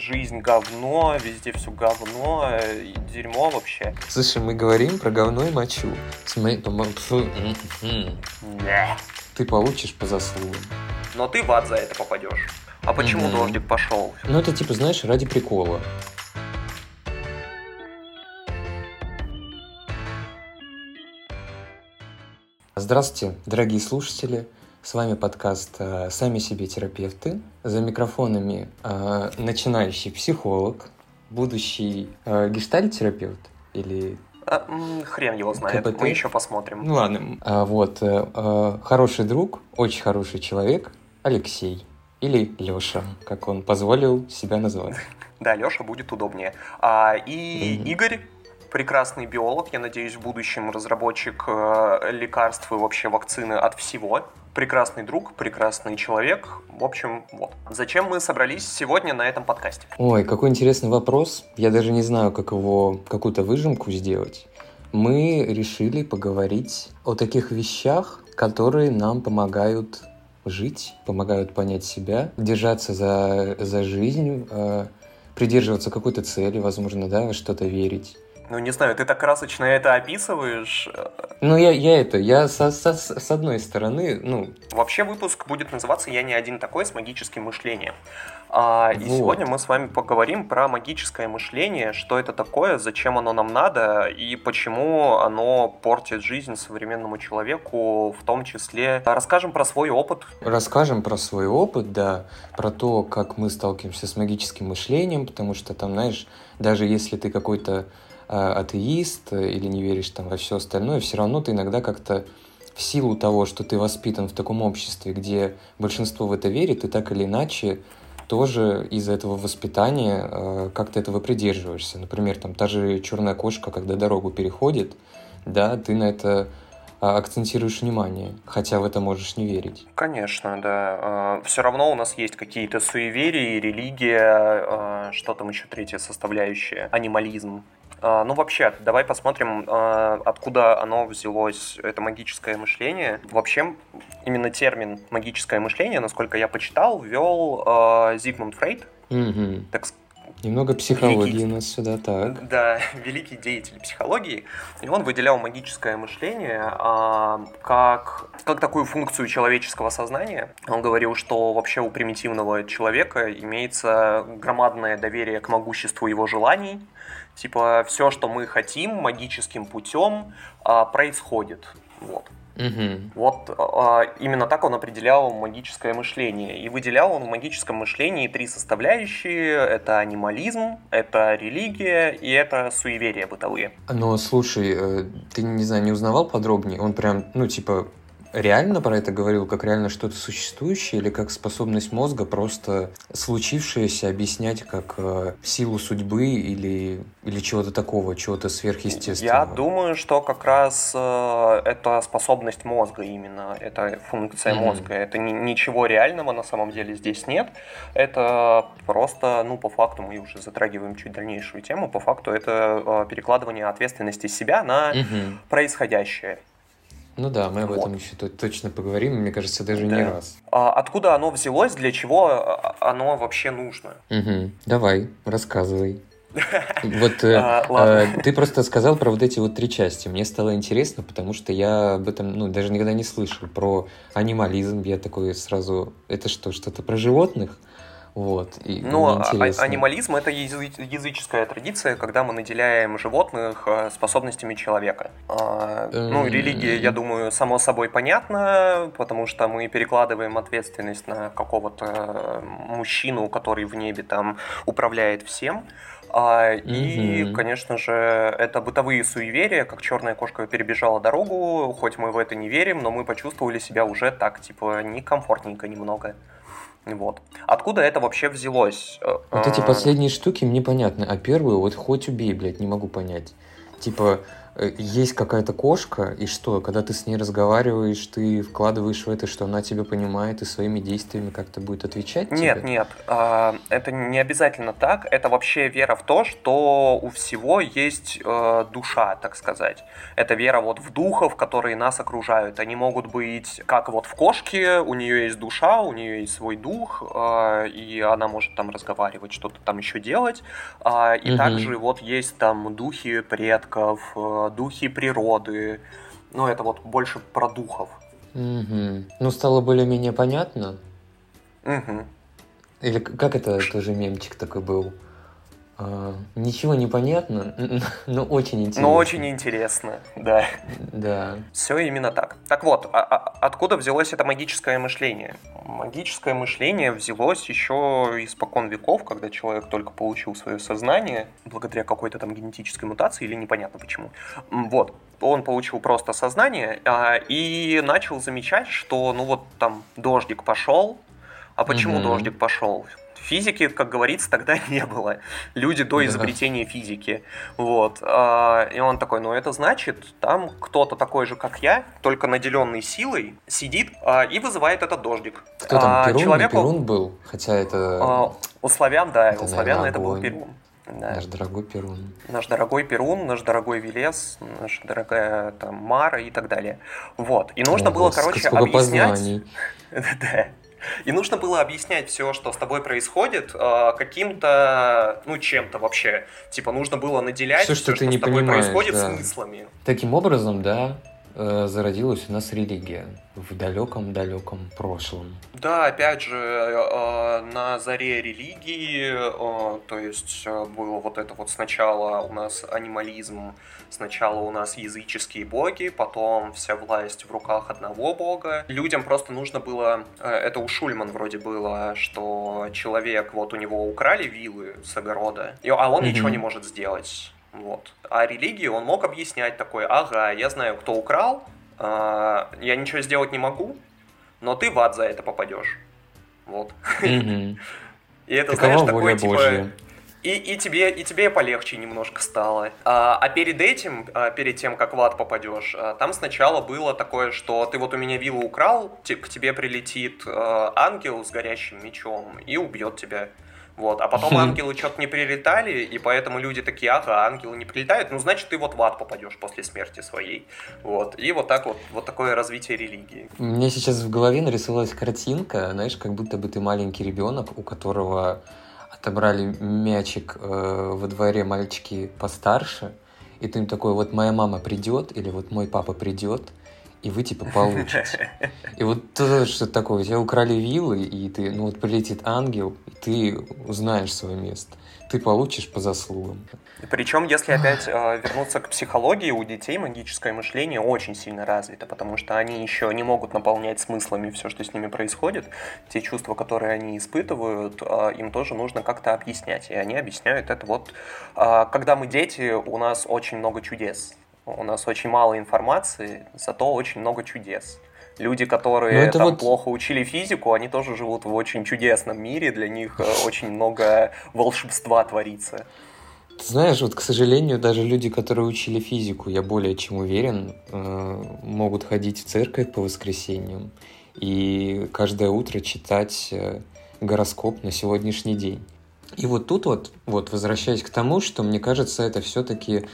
Жизнь говно, везде все говно, и дерьмо вообще. Слушай, мы говорим про говно и мочу. Смотри. Ты получишь по заслугам. Но ты в ад за это попадешь. А почему Мгм. дождик пошел? Ну, это типа, знаешь, ради прикола. Здравствуйте, дорогие слушатели. С вами подкаст э, «Сами себе терапевты». За микрофонами э, начинающий психолог, будущий э, гештальт-терапевт или... А, хрен его знает, КПТ? мы еще посмотрим. Ну ладно, А, вот, э, хороший друг, очень хороший человек Алексей. Или Леша, как он позволил себя назвать. Да, Леша будет удобнее. А, и Мгм. Игорь, прекрасный биолог, я надеюсь, в будущем разработчик лекарств и вообще вакцины от всего. Прекрасный друг, прекрасный человек. В общем, вот. Зачем мы собрались сегодня на этом подкасте? Ой, какой интересный вопрос. Я даже не знаю, как его, какую-то выжимку сделать. Мы решили поговорить о таких вещах, которые нам помогают жить, помогают понять себя, держаться за, за жизнь, э, придерживаться какой-то цели, возможно, да, во что-то верить. Ну, не знаю, ты так красочно это описываешь. Э, Ну, я, я это, я со- со- с одной стороны, ну, Вообще выпуск будет называться «Я не один такой» с магическим мышлением. А, И Вот. сегодня мы с вами поговорим про магическое мышление, что это такое, зачем оно нам надо и почему оно портит жизнь современному человеку, в том числе расскажем про свой опыт. Расскажем про свой опыт, да, про то, как мы сталкиваемся с магическим мышлением, потому что там, знаешь, даже если ты какой-то атеист э, или не веришь там во все остальное, все равно ты иногда как-то в силу того, что ты воспитан в таком обществе, где большинство в это верит, ты так или иначе тоже из-за этого воспитания э, как-то этого придерживаешься. Например, там та же черная кошка, когда дорогу переходит, да, ты на это а, акцентируешь внимание, хотя в это можешь не верить. Конечно, да. Все равно у нас есть какие-то суеверия, религия, э, что там еще третья составляющая, анимализм. А, Ну, вообще, давай посмотрим, а, откуда оно взялось, это магическое мышление. Вообще, именно термин магическое мышление, насколько я почитал, ввел а, Зигмунд Фрейд, Мгм. так Немного психологии Великий. у нас сюда, так. да, великий деятель психологии, и он выделял магическое мышление а, как, как такую функцию человеческого сознания. Он говорил, что вообще у примитивного человека имеется громадное доверие к могуществу его желаний. Типа, все, что мы хотим магическим путем, а, происходит. Вот. Мгм. Вот а, именно так он определял магическое мышление. И выделял он в магическом мышлении три составляющие. Это анимализм, это религия и это суеверия бытовые. Но слушай, э, ты, не знаю, не узнавал подробнее? Он прям, ну, типа, реально про это говорил, как реально что-то существующее, или как способность мозга просто случившееся объяснять как э, силу судьбы или, или чего-то такого, чего-то сверхъестественного? Я думаю, что как раз э, это способность мозга именно, это функция Мгм. мозга. Это ни- ничего реального на самом деле здесь нет. Это просто, ну, по факту, мы уже затрагиваем чуть дальнейшую тему, по факту это э, перекладывание ответственности себя на Мгм. происходящее. Ну да, мы об Вот. этом еще то- точно поговорим, мне кажется, даже не Да. раз. А откуда оно взялось, для чего а, оно вообще нужно? Мгм. Давай, рассказывай. Вот э, А, э, ты просто сказал про вот эти вот три части. Мне стало интересно, потому что я об этом, ну, даже никогда не слышал. Про анимализм я такой сразу... Это что, что-то про животных? Вот. И Ну, мне а- интересно. анимализм это язы- языческая традиция, когда мы наделяем животных э, способностями человека. А, Ну, Эм. религия, я думаю, само собой понятно, потому что мы перекладываем ответственность на какого-то э, мужчину, который в небе там управляет всем. А, И, Мгм. конечно же, это бытовые суеверия, как черная кошка перебежала дорогу, хоть мы в это не верим, но мы почувствовали себя уже так, типа, некомфортненько немного. Вот. Откуда это вообще взялось? Э, Вот эти э, последние штуки мне понятны, а первую вот хоть убей, блядь, не могу понять. Типа, есть какая-то кошка, и что, когда ты с ней разговариваешь, ты вкладываешь в это, что она тебя понимает и своими действиями как-то будет отвечать Нет, тебе? нет, а, это не обязательно так. Это вообще вера в то, что у всего есть э, душа, так сказать. Это вера вот в духов, которые нас окружают. Они могут быть, как вот в кошке, у нее есть душа, у нее есть свой дух, э, и она может там разговаривать, что-то там еще делать. А, и Мгм. также вот есть там духи предков, э, духи природы. Ну, это вот больше про духов. Мгм. Ну, стало более-менее понятно. Мгм. Или как это тоже мемчик такой был? А, ничего не понятно, но очень интересно. Но очень интересно, да. Да. Все именно так. Так вот, а- а- откуда взялось это магическое мышление? Магическое мышление взялось еще испокон веков, когда человек только получил свое сознание, благодаря какой-то там генетической мутации или непонятно почему. Вот, он получил просто сознание а, и начал замечать, что ну вот там дождик пошел, а почему Мгм. дождик пошел? Физики, как говорится, тогда не было. Люди до Да. изобретения физики. Вот. а, И он такой, ну это значит, там кто-то такой же, как я, только наделенный силой, сидит а, и вызывает этот дождик. Кто там, А, Перун? Человеку- Перун был? Хотя это У славян, да, Это, у славян наверное, это был. Перун. Да. наш дорогой Перун. Наш дорогой Перун, наш дорогой Велес, наша дорогая там Мара и так далее. Вот. И нужно О, было, господи, короче, объяснять... Да. И нужно было объяснять все, что с тобой происходит, э, каким-то, ну, чем-то вообще. Типа, нужно было наделять Всё, что всё, ты не с тобой происходит, да. смыслами. Таким образом, да, зародилась у нас религия в далеком-далеком прошлом. Да, опять же, э, на заре религии, э, то есть э, было вот это вот сначала у нас анимализм, сначала у нас языческие боги, потом вся власть в руках одного бога. Людям просто нужно было, э, это у Шульман вроде было, что человек, вот у него украли вилы с огорода, а он Мгм. ничего не может сделать. Вот. А религии он мог объяснять такой, ага, я знаю, кто украл, а, я ничего сделать не могу, но ты в ад за это попадешь. Вот. И это, Такова знаешь, такое, воля типа, Божья. и, и, тебе, и тебе полегче немножко стало. А, а перед этим, а, перед тем, как в ад попадешь, а, там сначала было такое, что ты вот у меня виллу украл, те- к тебе прилетит а, ангел с горящим мечом и убьет тебя. Вот. А потом ангелы что-то не прилетали, и поэтому люди такие, ага, ангелы не прилетают, ну, значит, ты вот в ад попадешь после смерти своей. Вот. И вот так вот, вот такое развитие религии. Мне сейчас в голове нарисовалась картинка, знаешь, как будто бы ты маленький ребенок, у которого отобрали мячик э, во дворе мальчики постарше, и ты им такой, вот моя мама придет, или вот мой папа придет, и вы типа получите. И вот то, что такое, у тебя украли вилы, и ты, ну вот прилетит ангел, и ты узнаешь свое место. Ты получишь по заслугам. Причем, если опять э, вернуться к психологии, у детей магическое мышление очень сильно развито, потому что они еще не могут наполнять смыслами все, что с ними происходит. Те чувства, которые они испытывают, э, им тоже нужно как-то объяснять. И они объясняют это вот, э, когда мы дети, у нас очень много чудес. У нас очень мало информации, зато очень много чудес. Люди, которые Ну, там вот- плохо учили физику, они тоже живут в очень чудесном мире, для них э, очень много волшебства творится. Ты знаешь, вот, к сожалению, даже люди, которые учили физику, я более чем уверен, э, могут ходить в церковь по воскресеньям и каждое утро читать э, гороскоп на сегодняшний день. И вот тут вот, вот возвращаясь к тому, что мне кажется, это все-таки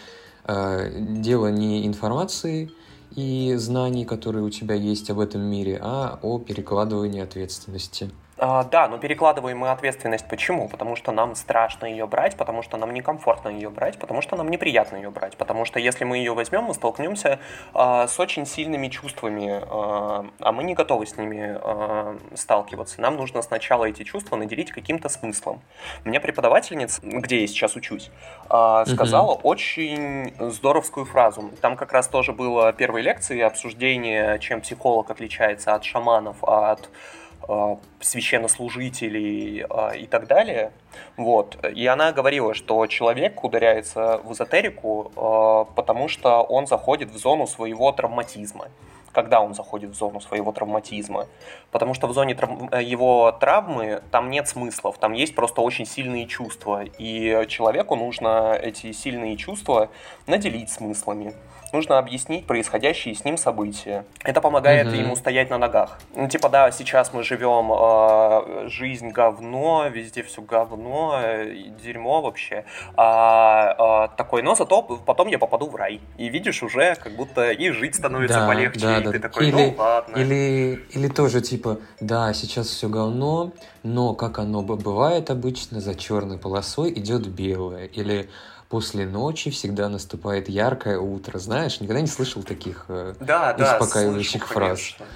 дело не информации и знаний, которые у тебя есть об этом мире, а о перекладывании ответственности. А, да, но перекладываем мы ответственность почему? Потому что нам страшно ее брать, потому что нам некомфортно ее брать, потому что нам неприятно ее брать. Потому что если мы ее возьмем, мы столкнемся а, с очень сильными чувствами, а, а мы не готовы с ними а, сталкиваться. Нам нужно сначала эти чувства наделить каким-то смыслом. У меня преподавательница, где я сейчас учусь, а, сказала очень здоровскую фразу. Там как раз тоже было первой лекции обсуждение, чем психолог отличается от шаманов, от священнослужителей э, и так далее. Вот. И она говорила, что человек ударяется в эзотерику, э, потому что он заходит в зону своего травматизма. когда он заходит в зону своего травматизма. Потому что в зоне трав... Э, его травмы там нет смыслов, там есть просто очень сильные чувства. И человеку нужно эти сильные чувства наделить смыслами нужно объяснить происходящие с ним события. Это помогает mm-hmm. ему стоять на ногах. Ну, типа, да, сейчас мы живем, э, жизнь говно, везде все говно, э, дерьмо вообще. А, э, такой, но зато потом я попаду в рай. И видишь, уже как будто и жить становится да, полегче. Да, и да. ты такой, или, ну ладно. Или, или тоже типа, да, сейчас все говно, но как оно бывает обычно, за черной полосой идет белое. Или после ночи всегда наступает яркое утро. Знаешь, никогда не слышал таких э, да, успокаивающих слышу, фраз. Конечно.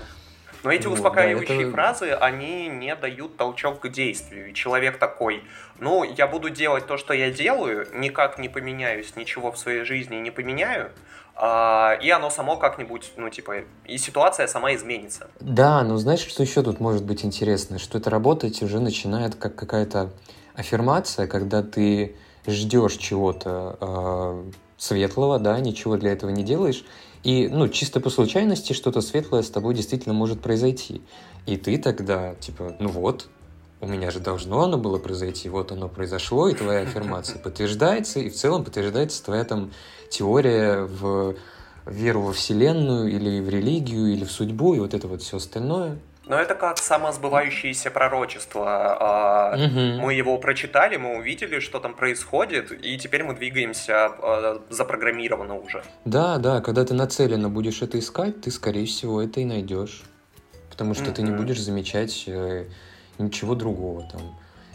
Но эти успокаивающие да, это... фразы, они не дают толчок к действию. И человек такой, ну, я буду делать то, что я делаю, никак не поменяюсь, ничего в своей жизни не поменяю, а, и оно само как-нибудь, ну, типа, и ситуация сама изменится. Да, но знаешь, что еще тут может быть интересно? Что это работать уже начинает как какая-то аффирмация, когда ты ждешь чего-то э, светлого, да, ничего для этого не делаешь, и, ну, чисто по случайности что-то светлое с тобой действительно может произойти. И ты тогда, типа, ну вот, у меня же должно оно было произойти, вот оно произошло, и твоя аффирмация подтверждается, и в целом подтверждается твоя там теория в веру во Вселенную, или в религию, или в судьбу, и вот это вот все остальное. Но это как самосбывающееся пророчество. Угу. Мы его прочитали, мы увидели, что там происходит, и теперь мы двигаемся а, запрограммированно уже. Да, да, когда ты нацеленно будешь это искать, ты, скорее всего, это и найдешь. Потому что угу. ты не будешь замечать э, ничего другого там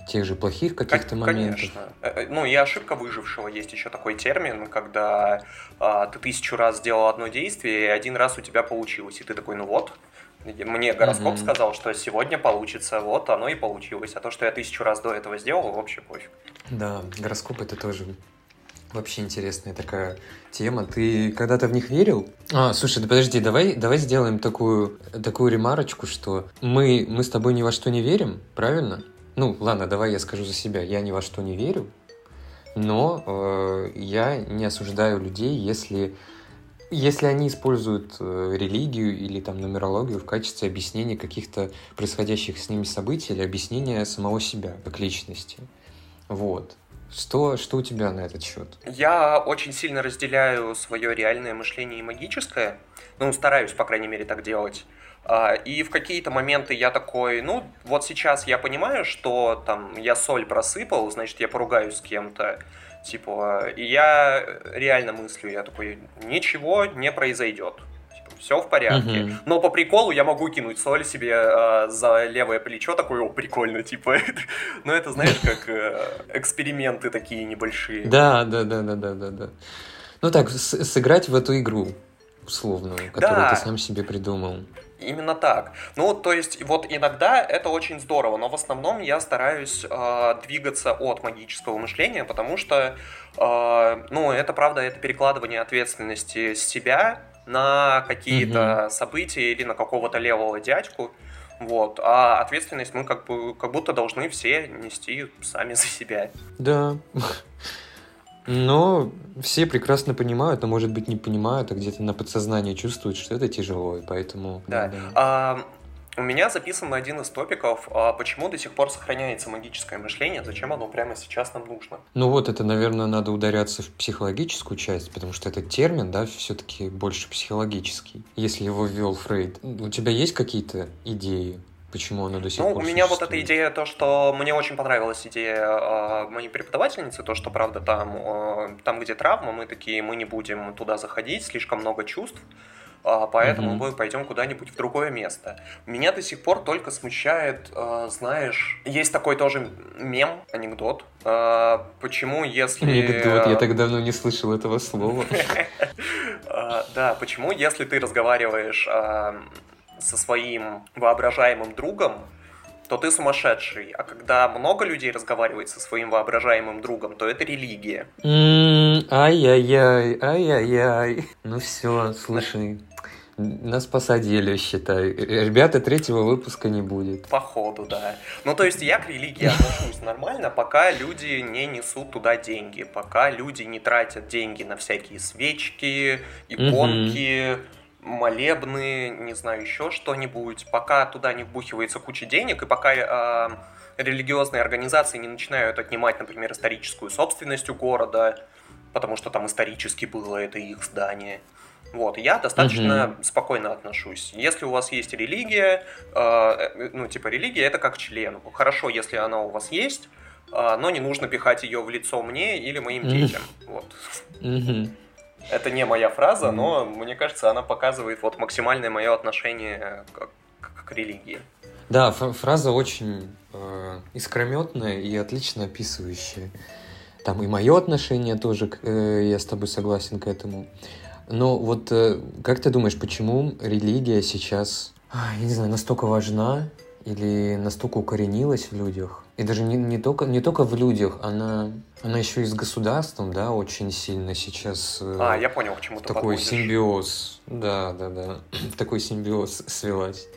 тех же плохих каких-то как, моментов. Конечно. Э, э, ну и ошибка выжившего есть еще такой термин, когда а, ты тысячу раз сделал одно действие, и один раз у тебя получилось, и ты такой, ну вот, мне гороскоп mm-hmm. сказал, что сегодня получится, вот оно и получилось. А то, что я тысячу раз до этого сделал, вообще пофиг. Да, гороскоп это тоже вообще интересная такая тема. Ты когда-то в них верил? А, слушай, да подожди, давай, давай сделаем такую, такую ремарочку, что мы, мы с тобой ни во что не верим, правильно? Ну, ладно, давай я скажу за себя. Я ни во что не верю, но э, я не осуждаю людей, если если они используют э, религию или там нумерологию в качестве объяснения каких-то происходящих с ними событий или объяснения самого себя как личности. Вот. Что, что у тебя на этот счет? Я очень сильно разделяю свое реальное мышление и магическое. Ну, стараюсь, по крайней мере, так делать. А, и в какие-то моменты я такой, ну, вот сейчас я понимаю, что там я соль просыпал, значит, я поругаюсь с кем-то. Типа, и я реально мыслю, я такой, ничего не произойдет. Типа, все в порядке. Uh-huh. Но по приколу я могу кинуть соль себе э, за левое плечо, такой, о, прикольно, типа. Но это, знаешь, как э, эксперименты такие небольшие. Да, да, да, да, да, да, да. Ну так, сыграть в эту игру условную, которую да. ты сам себе придумал. Именно так. Ну, то есть, вот иногда это очень здорово, но в основном я стараюсь э, двигаться от магического мышления, потому что, э, ну, это правда, это перекладывание ответственности с себя на какие-то угу. события или на какого-то левого дядьку. Вот. А ответственность мы как бы как будто должны все нести сами за себя. Да. Но все прекрасно понимают, а может быть не понимают, а где-то на подсознании чувствуют, что это тяжело, и поэтому... Да. да. А, у меня записан один из топиков, а почему до сих пор сохраняется магическое мышление, зачем оно прямо сейчас нам нужно? Ну вот, это, наверное, надо ударяться в психологическую часть, потому что этот термин, да, все-таки больше психологический. Если его ввел Фрейд, у тебя есть какие-то идеи? Почему оно до сих ну, пор у меня вот эта идея, то, что мне очень понравилась идея э, моей преподавательницы, то, что, правда, там, э, там, где травма, мы такие, мы не будем туда заходить, слишком много чувств, э, поэтому mm-hmm. мы пойдем куда-нибудь в другое место. Меня до сих пор только смущает, э, знаешь, есть такой тоже мем, анекдот, э, почему если... Анекдот, я так давно не слышал этого слова. Да, почему если ты разговариваешь со своим воображаемым другом, то ты сумасшедший. А когда много людей разговаривает со своим воображаемым другом, то это религия. Ай-яй-яй, ай-яй-яй. Ну все, слушай, нас посадили, считай. Ребята, третьего выпуска не будет. Походу, да. Ну, то есть я к религии отношусь нормально, пока люди не несут туда деньги, пока люди не тратят деньги на всякие свечки, иконки, молебны, не знаю, еще что-нибудь, пока туда не вбухивается куча денег, и пока э, религиозные организации не начинают отнимать, например, историческую собственность у города, потому что там исторически было это их здание. Вот, я достаточно угу. спокойно отношусь. Если у вас есть религия, э, ну, типа, религия это как член. Хорошо, если она у вас есть, э, но не нужно пихать ее в лицо мне или моим детям. Вот. Это не моя фраза, но мне кажется, она показывает вот максимальное мое отношение к, к, к религии. Да, фраза очень э, искрометная и отлично описывающая. Там и мое отношение тоже, э, я с тобой согласен к этому. Но вот э, как ты думаешь, почему религия сейчас, я не знаю, настолько важна или настолько укоренилась в людях? И даже не, не, только, не только в людях, она, она еще и с государством, да, очень сильно сейчас... Э, а, я понял, к чему ты Такой подводишь. симбиоз, да, да, да, такой симбиоз свелась.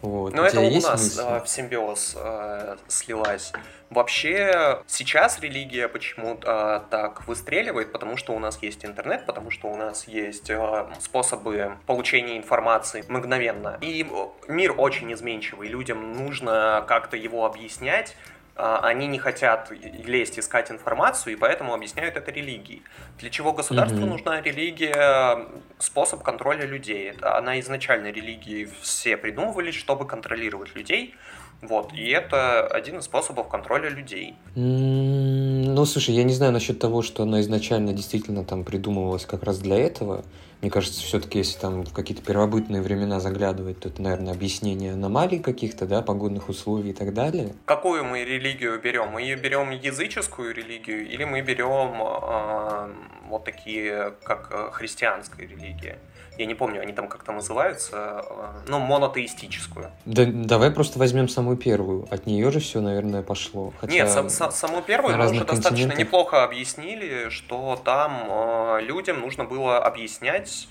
Вот. Но у это у нас мысли? в симбиоз э, слилась. Вообще, сейчас религия почему э, так выстреливает, потому что у нас есть интернет, потому что у нас есть э, способы получения информации мгновенно. И мир очень изменчивый, людям нужно как-то его объяснять, они не хотят лезть искать информацию, и поэтому объясняют это религией. Для чего государству mm-hmm. нужна религия? Способ контроля людей. Она изначально религии все придумывались, чтобы контролировать людей. Вот, и это один из способов контроля людей. Ну, слушай, я не знаю насчет того, что она изначально действительно там придумывалась как раз для этого. Мне кажется, все-таки, если там в какие-то первобытные времена заглядывать, то это, наверное, объяснение аномалий каких-то, да, погодных условий и так далее. Какую мы религию берем? Мы ее берем языческую религию или мы берем э, вот такие, как э, христианская религия? Я не помню, они там как-то называются, ну, монотеистическую. Да, давай просто возьмем самую первую. От нее же все, наверное, пошло. Хотя Нет, сам, сам, саму первую мы уже достаточно неплохо объяснили, что там э, людям нужно было объяснять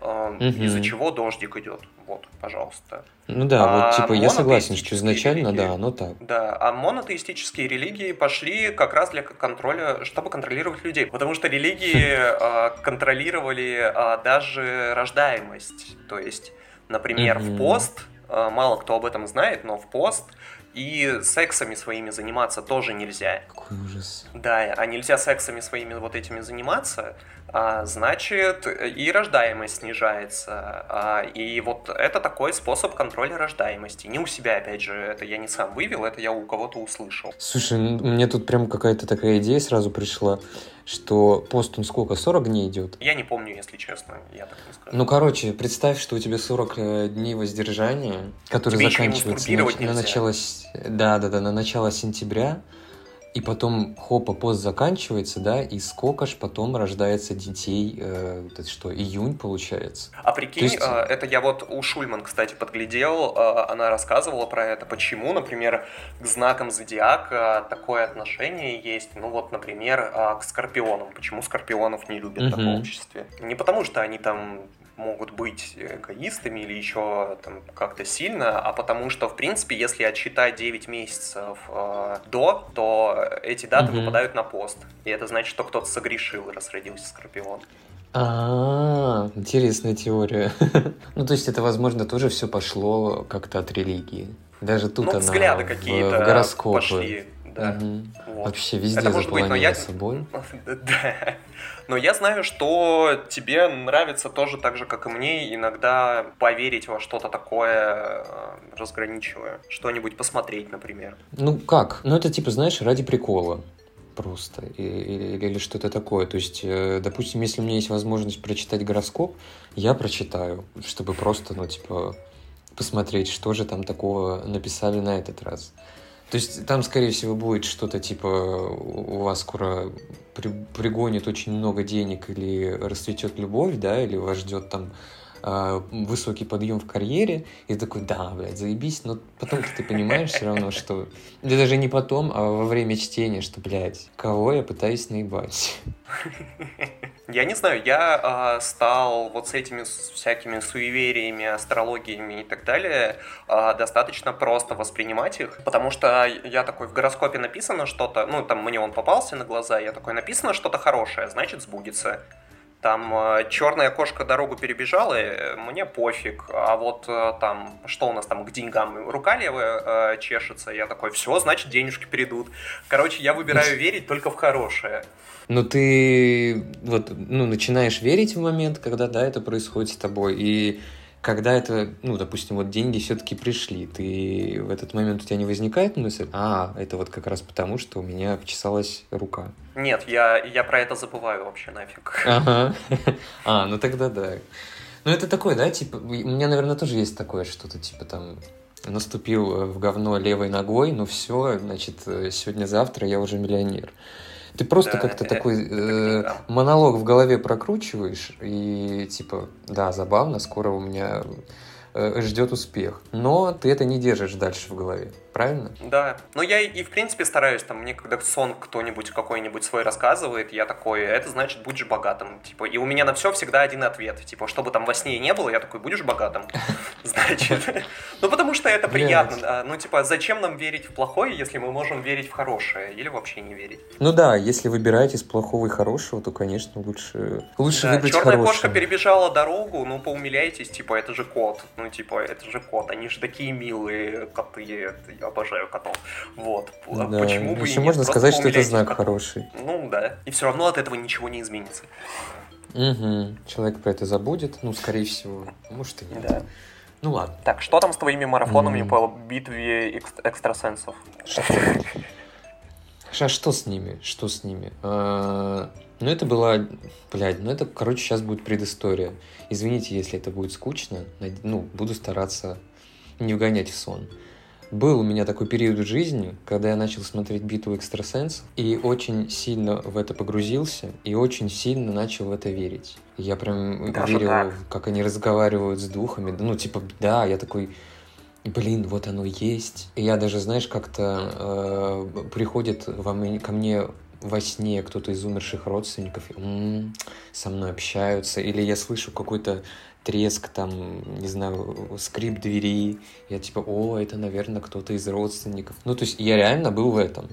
угу. из-за чего дождик идет. Вот, пожалуйста. Ну да, а вот типа я согласен, что изначально, религии, да, оно так. Да, а монотеистические религии пошли как раз для контроля, чтобы контролировать людей. Потому что религии а, контролировали а, даже рождаемость. То есть, например, в пост, а, мало кто об этом знает, но в пост и сексами своими заниматься тоже нельзя. Какой ужас. Да, а нельзя сексами своими вот этими заниматься, значит и рождаемость снижается. А, и вот это такой способ контроля рождаемости. Не у себя, опять же, это я не сам вывел, это я у кого-то услышал. Слушай, мне тут прям какая-то такая идея сразу пришла, что пост он сколько, 40 дней идет? Я не помню, если честно, я так не скажу. Ну, короче, представь, что у тебя 40 э, дней воздержания, которые Тебе заканчиваются на, на начало... Да, да, да, на начало сентября, и потом хопа пост заканчивается, да, и сколько ж потом рождается детей, э, это что, июнь получается? А прикинь, есть... э, это я вот у Шульман, кстати, подглядел, э, она рассказывала про это, почему, например, к знакам зодиака такое отношение есть, ну вот, например, э, к скорпионам, почему скорпионов не любят угу. в таком обществе. Не потому, что они там могут быть эгоистами или еще там как-то сильно, а потому что, в принципе, если отсчитать 9 месяцев э, до, то эти даты угу. выпадают на пост. И это значит, что кто-то согрешил, раз родился Скорпион. А, интересная теория. ну, то есть это, возможно, тоже все пошло как-то от религии. Даже тут ну, она взгляды какие-то в гороскопы. пошли. Да. Угу. Вот. Вообще везде это может быть, но я... собой. да. Но я знаю, что тебе нравится тоже так же, как и мне, иногда поверить во что-то такое э, разграничивая. Что-нибудь посмотреть, например. Ну как? Ну это типа, знаешь, ради прикола просто или, или, или что-то такое. То есть, э, допустим, если у меня есть возможность прочитать гороскоп, я прочитаю, чтобы просто, ну, типа, посмотреть, что же там такого написали на этот раз. То есть там, скорее всего, будет что-то типа у вас скоро при, пригонит очень много денег или расцветет любовь, да, или вас ждет там э, высокий подъем в карьере, и ты такой, да, блядь, заебись, но потом ты понимаешь все равно, что... Да даже не потом, а во время чтения, что, блядь, кого я пытаюсь наебать. Я не знаю, я э, стал вот с этими всякими суевериями, астрологиями и так далее э, достаточно просто воспринимать их, потому что я такой, в гороскопе написано что-то, ну, там мне он попался на глаза, я такой, написано что-то хорошее, значит, сбудется. Там э, черная кошка дорогу перебежала, э, мне пофиг. А вот э, там, что у нас там к деньгам? Рука левая чешется. Я такой, все, значит, денежки перейдут. Короче, я выбираю верить только в хорошее. Но ты вот, ну, начинаешь верить в момент, когда, да, это происходит с тобой, и когда это, ну, допустим, вот деньги все-таки пришли, ты в этот момент у тебя не возникает мысль, а, это вот как раз потому, что у меня чесалась рука. Нет, я, я про это забываю вообще нафиг. Ага. А, ну тогда да. Ну это такое, да, типа, у меня, наверное, тоже есть такое что-то, типа там, наступил в говно левой ногой, ну все, значит, сегодня-завтра я уже миллионер. Ты просто да, как-то такой э, монолог в голове прокручиваешь, и типа, да, забавно, скоро у меня э, ждет успех. Но ты это не держишь дальше в голове правильно? Да. Но я и, в принципе, стараюсь, там, мне когда сон кто-нибудь какой-нибудь свой рассказывает, я такой, это значит, будешь богатым, типа, и у меня на все всегда один ответ, типа, чтобы там во сне не было, я такой, будешь богатым, значит. Ну, потому что это приятно, ну, типа, зачем нам верить в плохое, если мы можем верить в хорошее, или вообще не верить? Ну да, если выбираете из плохого и хорошего, то, конечно, лучше, лучше да, выбрать черная хорошее. кошка перебежала дорогу, ну, поумиляйтесь, типа, это же кот, ну, типа, это же кот, они же такие милые коты, обожаю котов. Вот. Да. Почему бы Еще и можно сказать, что это знак котов. хороший. Ну да. И все равно от этого ничего не изменится. Угу. Человек про это забудет, ну, скорее всего. Может и нет. Да. Ну ладно. Так, что там с твоими марафонами mm. по битве экст- экстрасенсов? А что с ними? Что с ними? А, ну, это была... Блядь, ну это, короче, сейчас будет предыстория. Извините, если это будет скучно. Ну, буду стараться не вгонять в сон. Был у меня такой период в жизни, когда я начал смотреть битву экстрасенсов, и очень сильно в это погрузился, и очень сильно начал в это верить. Я прям Даже верил, так? как они разговаривают с духами. Ну, типа, да, я такой, блин, вот оно есть. И я даже, знаешь, как-то э, приходит во мне, ко мне во сне кто-то из умерших родственников м-м, со мной общаются, или я слышу какой-то треск, там, не знаю, скрип двери. Я типа, о, это, наверное, кто-то из родственников. Ну, то есть я реально был в этом.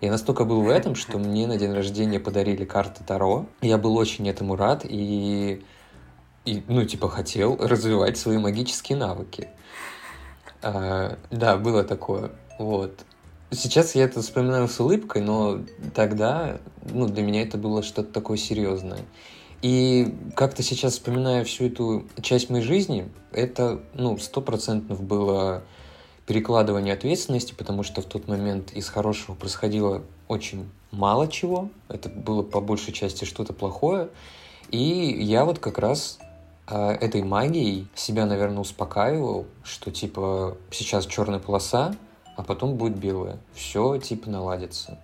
Я настолько был в этом, что мне на день рождения подарили карты Таро. Я был очень этому рад и, и ну, типа, хотел развивать свои магические навыки. А, да, было такое. Вот. Сейчас я это вспоминаю с улыбкой, но тогда, ну, для меня это было что-то такое серьезное. И как-то сейчас вспоминая всю эту часть моей жизни, это, ну, стопроцентно было перекладывание ответственности, потому что в тот момент из хорошего происходило очень мало чего. Это было по большей части что-то плохое. И я вот как раз э, этой магией себя, наверное, успокаивал, что типа сейчас черная полоса, а потом будет белая. Все типа наладится.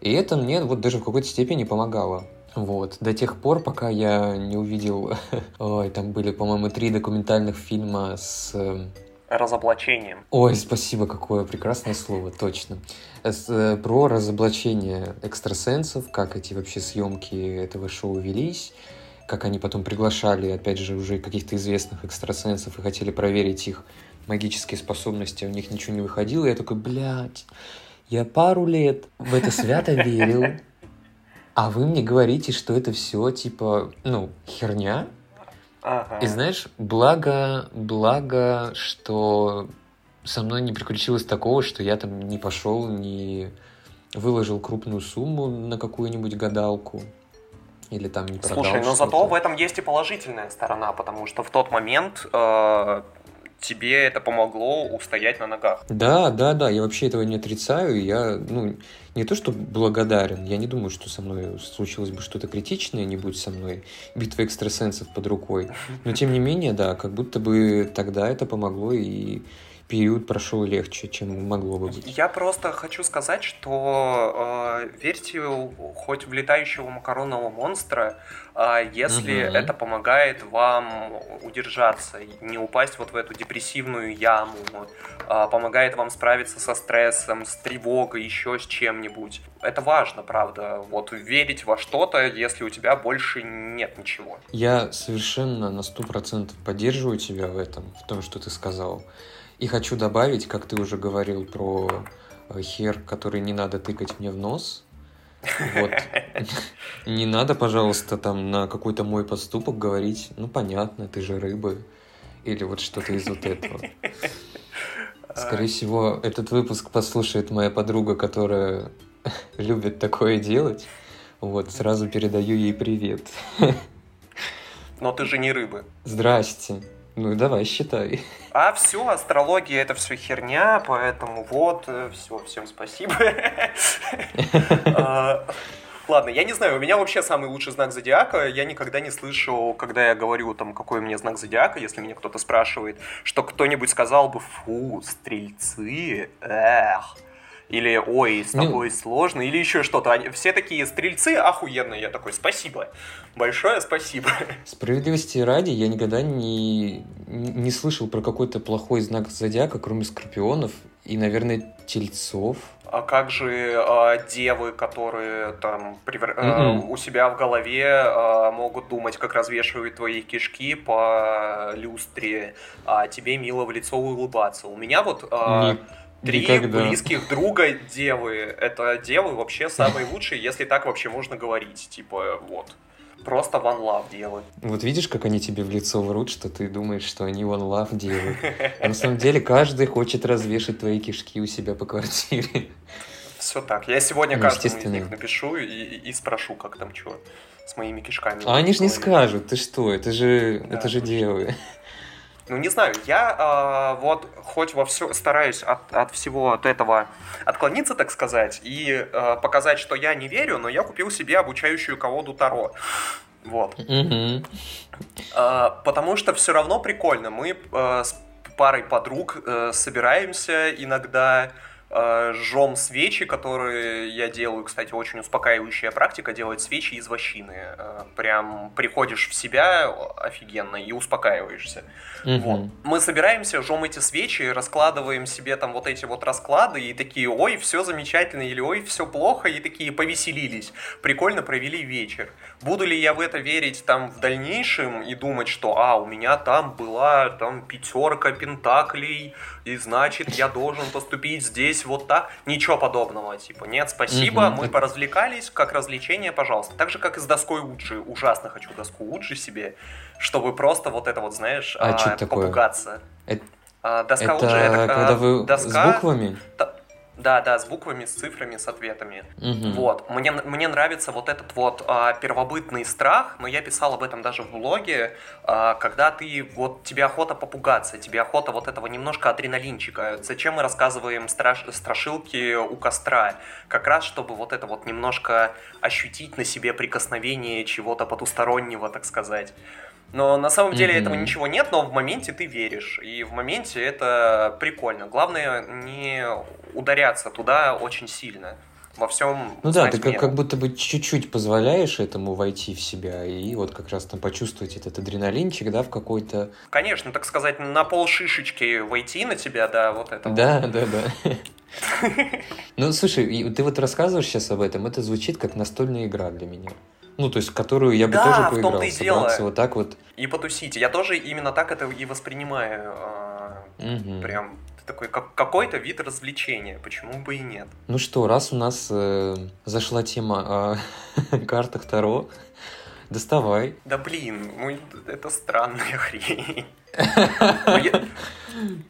И это мне вот даже в какой-то степени помогало. Вот. До тех пор, пока я не увидел... Ой, там были, по-моему, три документальных фильма с... Эм, разоблачением. Ой, спасибо, какое прекрасное слово, точно. Э, про разоблачение экстрасенсов, как эти вообще съемки этого шоу велись, как они потом приглашали, опять же, уже каких-то известных экстрасенсов и хотели проверить их магические способности, у них ничего не выходило. Я такой, блядь, я пару лет в это свято верил, а вы мне говорите, что это все типа, ну, херня. Ага. И знаешь, благо, благо, что со мной не приключилось такого, что я там не пошел, не выложил крупную сумму на какую-нибудь гадалку. Или там не продал Слушай, но зато в этом есть и положительная сторона, потому что в тот момент э, тебе это помогло устоять на ногах. Да, да, да, я вообще этого не отрицаю. Я, ну, не то что благодарен, я не думаю, что со мной случилось бы что-то критичное, не будь со мной битва экстрасенсов под рукой. Но тем не менее, да, как будто бы тогда это помогло и период прошел легче, чем могло бы быть. Я просто хочу сказать, что э, верьте хоть в летающего макаронного монстра, э, если угу. это помогает вам удержаться, не упасть вот в эту депрессивную яму, э, помогает вам справиться со стрессом, с тревогой, еще с чем-нибудь. Это важно, правда, вот верить во что-то, если у тебя больше нет ничего. Я совершенно на сто процентов поддерживаю тебя в этом, в том, что ты сказал. И хочу добавить, как ты уже говорил про э, хер, который не надо тыкать мне в нос. Вот. Не надо, пожалуйста, там на какой-то мой поступок говорить, ну понятно, ты же рыба. Или вот что-то из вот этого. Скорее всего, этот выпуск послушает моя подруга, которая любит такое делать. Вот, сразу передаю ей привет. Но ты же не рыбы. Здрасте. Ну давай, считай. А все, астрология это все херня, поэтому вот, все, всем спасибо. А, ладно, я не знаю, у меня вообще самый лучший знак зодиака. Я никогда не слышал, когда я говорю, там, какой у меня знак зодиака, если меня кто-то спрашивает, что кто-нибудь сказал бы, фу, стрельцы, эх или ой, с тобой ну... сложно, или еще что-то. Они, все такие стрельцы охуенные. Я такой, спасибо. Большое спасибо. Справедливости ради, я никогда не, не слышал про какой-то плохой знак зодиака, кроме скорпионов и, наверное, тельцов. А как же э, девы, которые там привер... э, у себя в голове э, могут думать, как развешивают твои кишки по люстре, а тебе мило в лицо улыбаться. У меня вот... Э, Три Никогда. близких друга девы. Это девы вообще самые лучшие, если так вообще можно говорить. Типа, вот. Просто one love девы. Вот видишь, как они тебе в лицо врут, что ты думаешь, что они one love девы. А на самом деле каждый хочет развешать твои кишки у себя по квартире. Все так. Я сегодня ну, каждому из них напишу и, и спрошу, как там что с моими кишками. А они же не скажут, ты что, это же, да, это же девы. Ну, не знаю, я э, вот хоть во все стараюсь от, от всего от этого отклониться, так сказать, и э, показать, что я не верю, но я купил себе обучающую колоду Таро. Вот. Mm-hmm. Э, потому что все равно прикольно. Мы э, с парой подруг э, собираемся иногда жжем свечи, которые я делаю, кстати, очень успокаивающая практика, делать свечи из вощины. Э, прям приходишь в себя офигенно и успокаиваешься. Угу. Вот. Мы собираемся, жжем эти свечи, раскладываем себе там вот эти вот расклады и такие, ой, все замечательно, или ой, все плохо, и такие повеселились. Прикольно провели вечер. Буду ли я в это верить там в дальнейшем и думать, что, а, у меня там была там пятерка пентаклей, и значит я должен поступить здесь вот так? Ничего подобного, типа, нет, спасибо, mm-hmm. мы поразвлекались, как развлечение, пожалуйста. Так же, как и с доской Уджи. Ужасно хочу доску Уджи себе, чтобы просто вот это вот, знаешь, а, а, попугаться. Это... А, доска это Уджи, это когда а, вы доска... с буквами? Да, да, с буквами, с цифрами, с ответами. Угу. Вот. Мне, мне нравится вот этот вот а, первобытный страх, но я писал об этом даже в блоге, а, когда ты, вот, тебе охота попугаться, тебе охота вот этого немножко адреналинчика. Зачем мы рассказываем страш, страшилки у костра? Как раз, чтобы вот это вот немножко ощутить на себе прикосновение чего-то потустороннего, так сказать. Но на самом деле mm-hmm. этого ничего нет, но в моменте ты веришь. И в моменте это прикольно. Главное не ударяться туда очень сильно. Во всем. Ну да, ты как, как будто бы чуть-чуть позволяешь этому войти в себя и вот как раз там почувствовать этот адреналинчик, да, в какой-то. Конечно, так сказать, на пол шишечки войти на тебя, да, вот это. Да, да, да. Ну, слушай, ты вот рассказываешь сейчас об этом, это звучит как настольная игра для меня. Ну, то есть, которую я бы да, тоже поиграл. В том-то и дело. вот так вот. И потусите. Я тоже именно так это и воспринимаю. Угу. Прям такой как, какой-то вид развлечения. Почему бы и нет? Ну что, раз у нас э, зашла тема о картах Таро, доставай. Да блин, ну это странная хрень.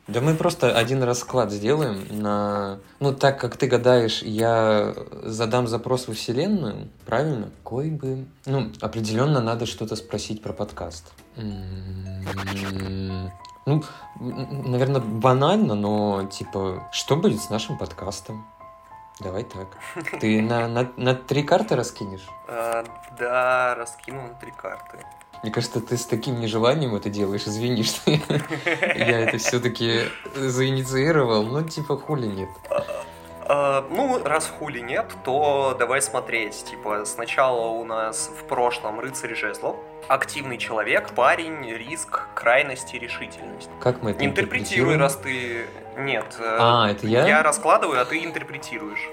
Да мы просто один расклад сделаем на... Ну, так как ты гадаешь, я задам запрос во Вселенную, правильно? Кой бы... Ну, определенно надо что-то спросить про подкаст. М-м-м. Ну, наверное, банально, но типа, что будет с нашим подкастом? Давай так. Ты на, на, на три карты раскинешь? А, да, раскину на три карты. Мне кажется, ты с таким нежеланием это делаешь. Извини, что я это все-таки заинициировал. Ну, типа, хули нет. Uh, ну, раз хули нет, то давай смотреть. Типа, сначала у нас в прошлом рыцарь жезлов, активный человек, парень, риск, крайность и решительность. Как мы это Интерпретируй, раз ты... Нет. Э, а, это я? Я раскладываю, а ты интерпретируешь.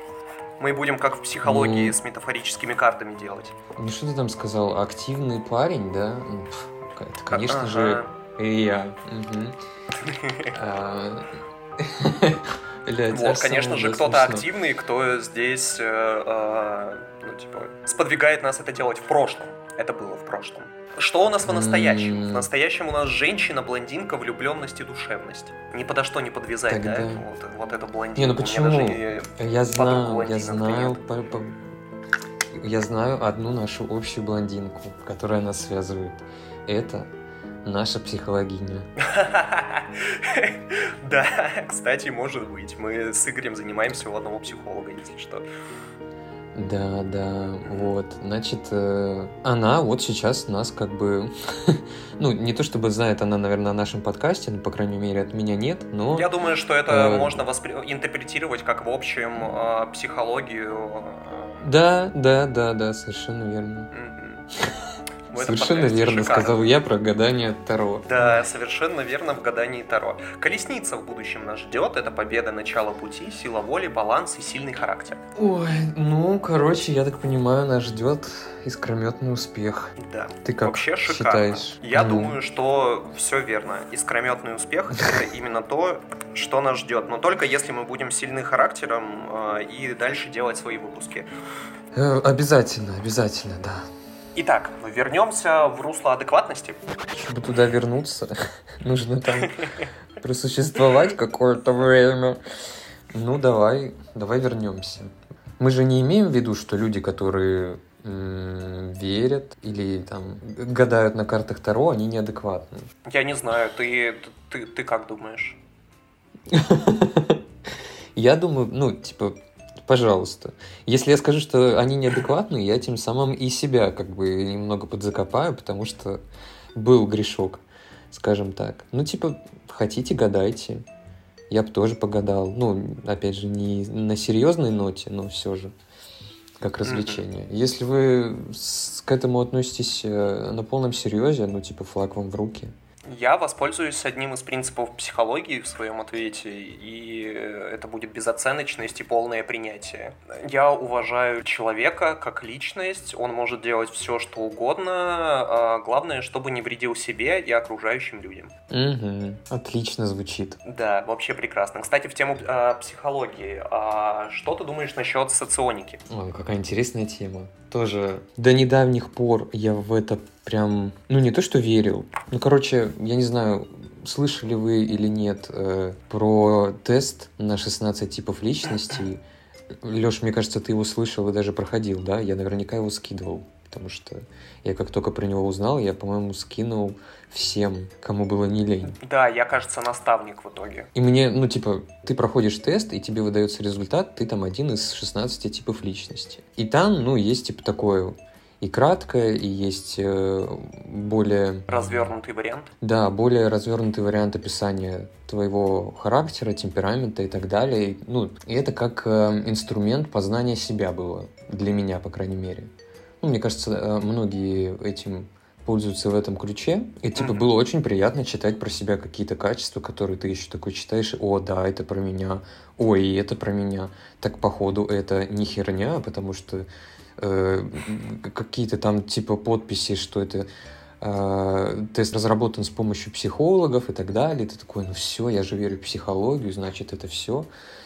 Мы будем как в психологии ну... с метафорическими картами делать. Ну что ты там сказал? Активный парень, да? Это, конечно ага. же, я. А, вот, конечно же, кто-то активный, кто здесь э, э, ну, типа, сподвигает нас это делать в прошлом. Это было в прошлом. Что у нас в настоящем? В настоящем у нас женщина, блондинка, влюбленность и душевность. Ни подо что не подвязать, Тогда... да? Вот, вот это блондинка. Не, ну почему? Я знаю, я знаю, по, по... я знаю одну нашу общую блондинку, которая нас связывает. Это наша психологиня. Да, кстати, может быть. Мы с Игорем занимаемся у одного психолога, если что. Да, да, вот. Значит, э, она вот сейчас нас как бы... ну, не то чтобы знает она, наверное, о нашем подкасте, но, по крайней мере, от меня нет, но... Я думаю, что это э... можно воспри... интерпретировать как, в общем, э, психологию. Да, да, да, да, совершенно верно. Совершенно верно шикарно. сказал я про гадание Таро. Да, совершенно верно в гадании Таро. Колесница в будущем нас ждет. Это победа начала пути, сила воли, баланс и сильный характер. Ой, ну, короче, я так понимаю, нас ждет искрометный успех. Да. Ты как Вообще шикарно. считаешь? Я ну. думаю, что все верно. Искрометный успех — это именно то, что нас ждет. Но только если мы будем сильны характером э, и дальше делать свои выпуски. Э, обязательно, обязательно, да. Итак, вернемся в русло адекватности. Чтобы туда вернуться, нужно там просуществовать какое-то время. Ну, давай, давай вернемся. Мы же не имеем в виду, что люди, которые верят или там гадают на картах Таро, они неадекватны. Я не знаю, ты, ты, ты как думаешь? Я думаю, ну, типа, пожалуйста. Если я скажу, что они неадекватны, я тем самым и себя как бы немного подзакопаю, потому что был грешок, скажем так. Ну, типа, хотите, гадайте. Я бы тоже погадал. Ну, опять же, не на серьезной ноте, но все же как развлечение. Mm-hmm. Если вы к этому относитесь э, на полном серьезе, ну, типа, флаг вам в руки – я воспользуюсь одним из принципов психологии в своем ответе, и это будет безоценочность и полное принятие. Я уважаю человека как личность, он может делать все, что угодно, а главное, чтобы не вредил себе и окружающим людям. Угу. Отлично звучит. Да, вообще прекрасно. Кстати, в тему э, психологии, а что ты думаешь насчет соционики? Ой, какая интересная тема. Тоже до недавних пор я в это прям, ну не то что верил, ну короче, я не знаю, слышали вы или нет э, про тест на 16 типов личностей. Леш, мне кажется, ты его слышал и даже проходил, да? Я наверняка его скидывал, потому что я как только про него узнал, я, по-моему, скинул всем, кому было не лень. Да, я, кажется, наставник в итоге. И мне, ну, типа, ты проходишь тест, и тебе выдается результат, ты там один из 16 типов личности. И там, ну, есть, типа, такое и краткое, и есть э, более... Развернутый вариант? Да, более развернутый вариант описания твоего характера, темперамента и так далее. Ну, и это как э, инструмент познания себя было, для меня, по крайней мере. Ну, мне кажется, э, многие этим пользуются в этом ключе. И, типа, было очень приятно читать про себя какие-то качества, которые ты еще такой читаешь, о, да, это про меня, ой, это про меня. Так, походу, это не херня, потому что Э, какие-то там типа подписи, что это э, тест разработан с помощью психологов и так далее. Ты такой, ну все, я же верю в психологию, значит, это все,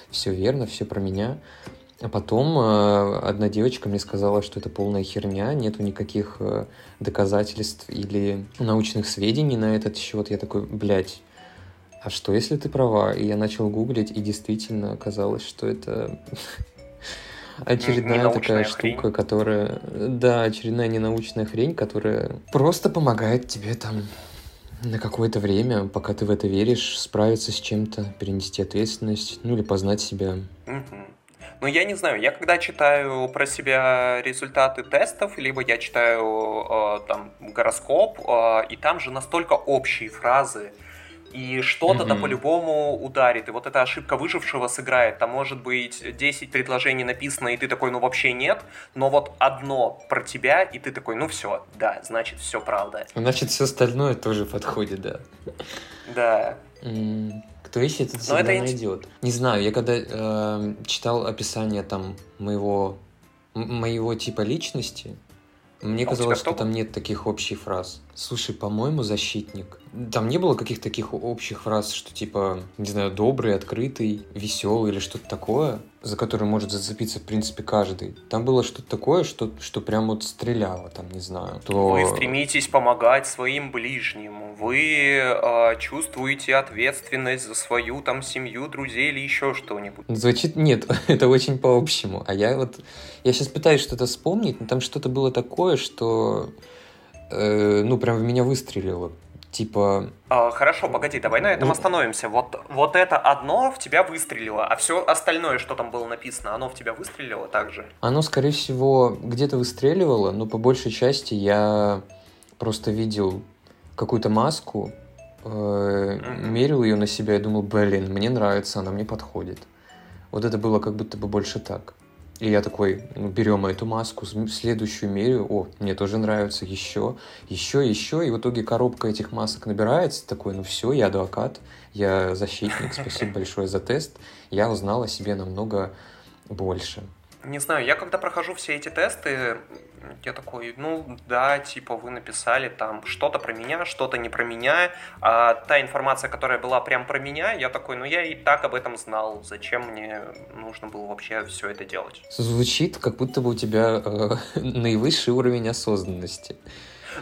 все верно, все про меня. А потом э, одна девочка мне сказала, что это полная херня, нету никаких э, доказательств или научных сведений на этот счет. Я такой, блядь, а что если ты права? И я начал гуглить, и действительно оказалось, что это очередная такая хрень. штука, которая... Да, очередная ненаучная хрень, которая просто помогает тебе там на какое-то время, пока ты в это веришь, справиться с чем-то, перенести ответственность, ну или познать себя. Ну, я не знаю, я когда читаю про себя результаты тестов, либо я читаю э, там гороскоп, э, и там же настолько общие фразы, и что-то mm-hmm. да по-любому ударит. И вот эта ошибка выжившего сыграет. Там может быть 10 предложений написано, и ты такой, ну вообще нет, но вот одно про тебя, и ты такой, ну все, да, значит все правда. Значит все остальное тоже подходит, да. Да. Кто ищет, это всегда это... найдет. Не знаю, я когда э, читал описание там моего моего типа личности, мне а казалось, что там нет таких общих фраз. Слушай, по-моему, защитник. Там не было каких-то таких общих фраз, что типа, не знаю, добрый, открытый, веселый или что-то такое. за который может зацепиться, в принципе, каждый. Там было что-то такое, что, что прям вот стреляло, там, не знаю. То... Вы стремитесь помогать своим ближним, вы э, чувствуете ответственность за свою там семью, друзей или еще что-нибудь. Звучит, нет, это очень по-общему. А я вот, я сейчас пытаюсь что-то вспомнить, но там что-то было такое, что, э, ну, прям в меня выстрелило типа... А, хорошо, погоди, давай на этом ну... остановимся. Вот, вот это одно в тебя выстрелило, а все остальное, что там было написано, оно в тебя выстрелило также? Оно, скорее всего, где-то выстреливало, но по большей части я просто видел какую-то маску, э, mm-hmm. мерил ее на себя и думал, блин, мне нравится, она мне подходит. Вот это было как будто бы больше так. И я такой, ну, берем эту маску, следующую мерю, о, мне тоже нравится, еще, еще, еще, и в итоге коробка этих масок набирается, такой, ну все, я адвокат, я защитник, спасибо большое за тест, я узнал о себе намного больше. Не знаю, я когда прохожу все эти тесты, я такой, ну да, типа вы написали там что-то про меня, что-то не про меня, а та информация, которая была прям про меня, я такой, ну я и так об этом знал, зачем мне нужно было вообще все это делать? Звучит, как будто бы у тебя э, наивысший уровень осознанности.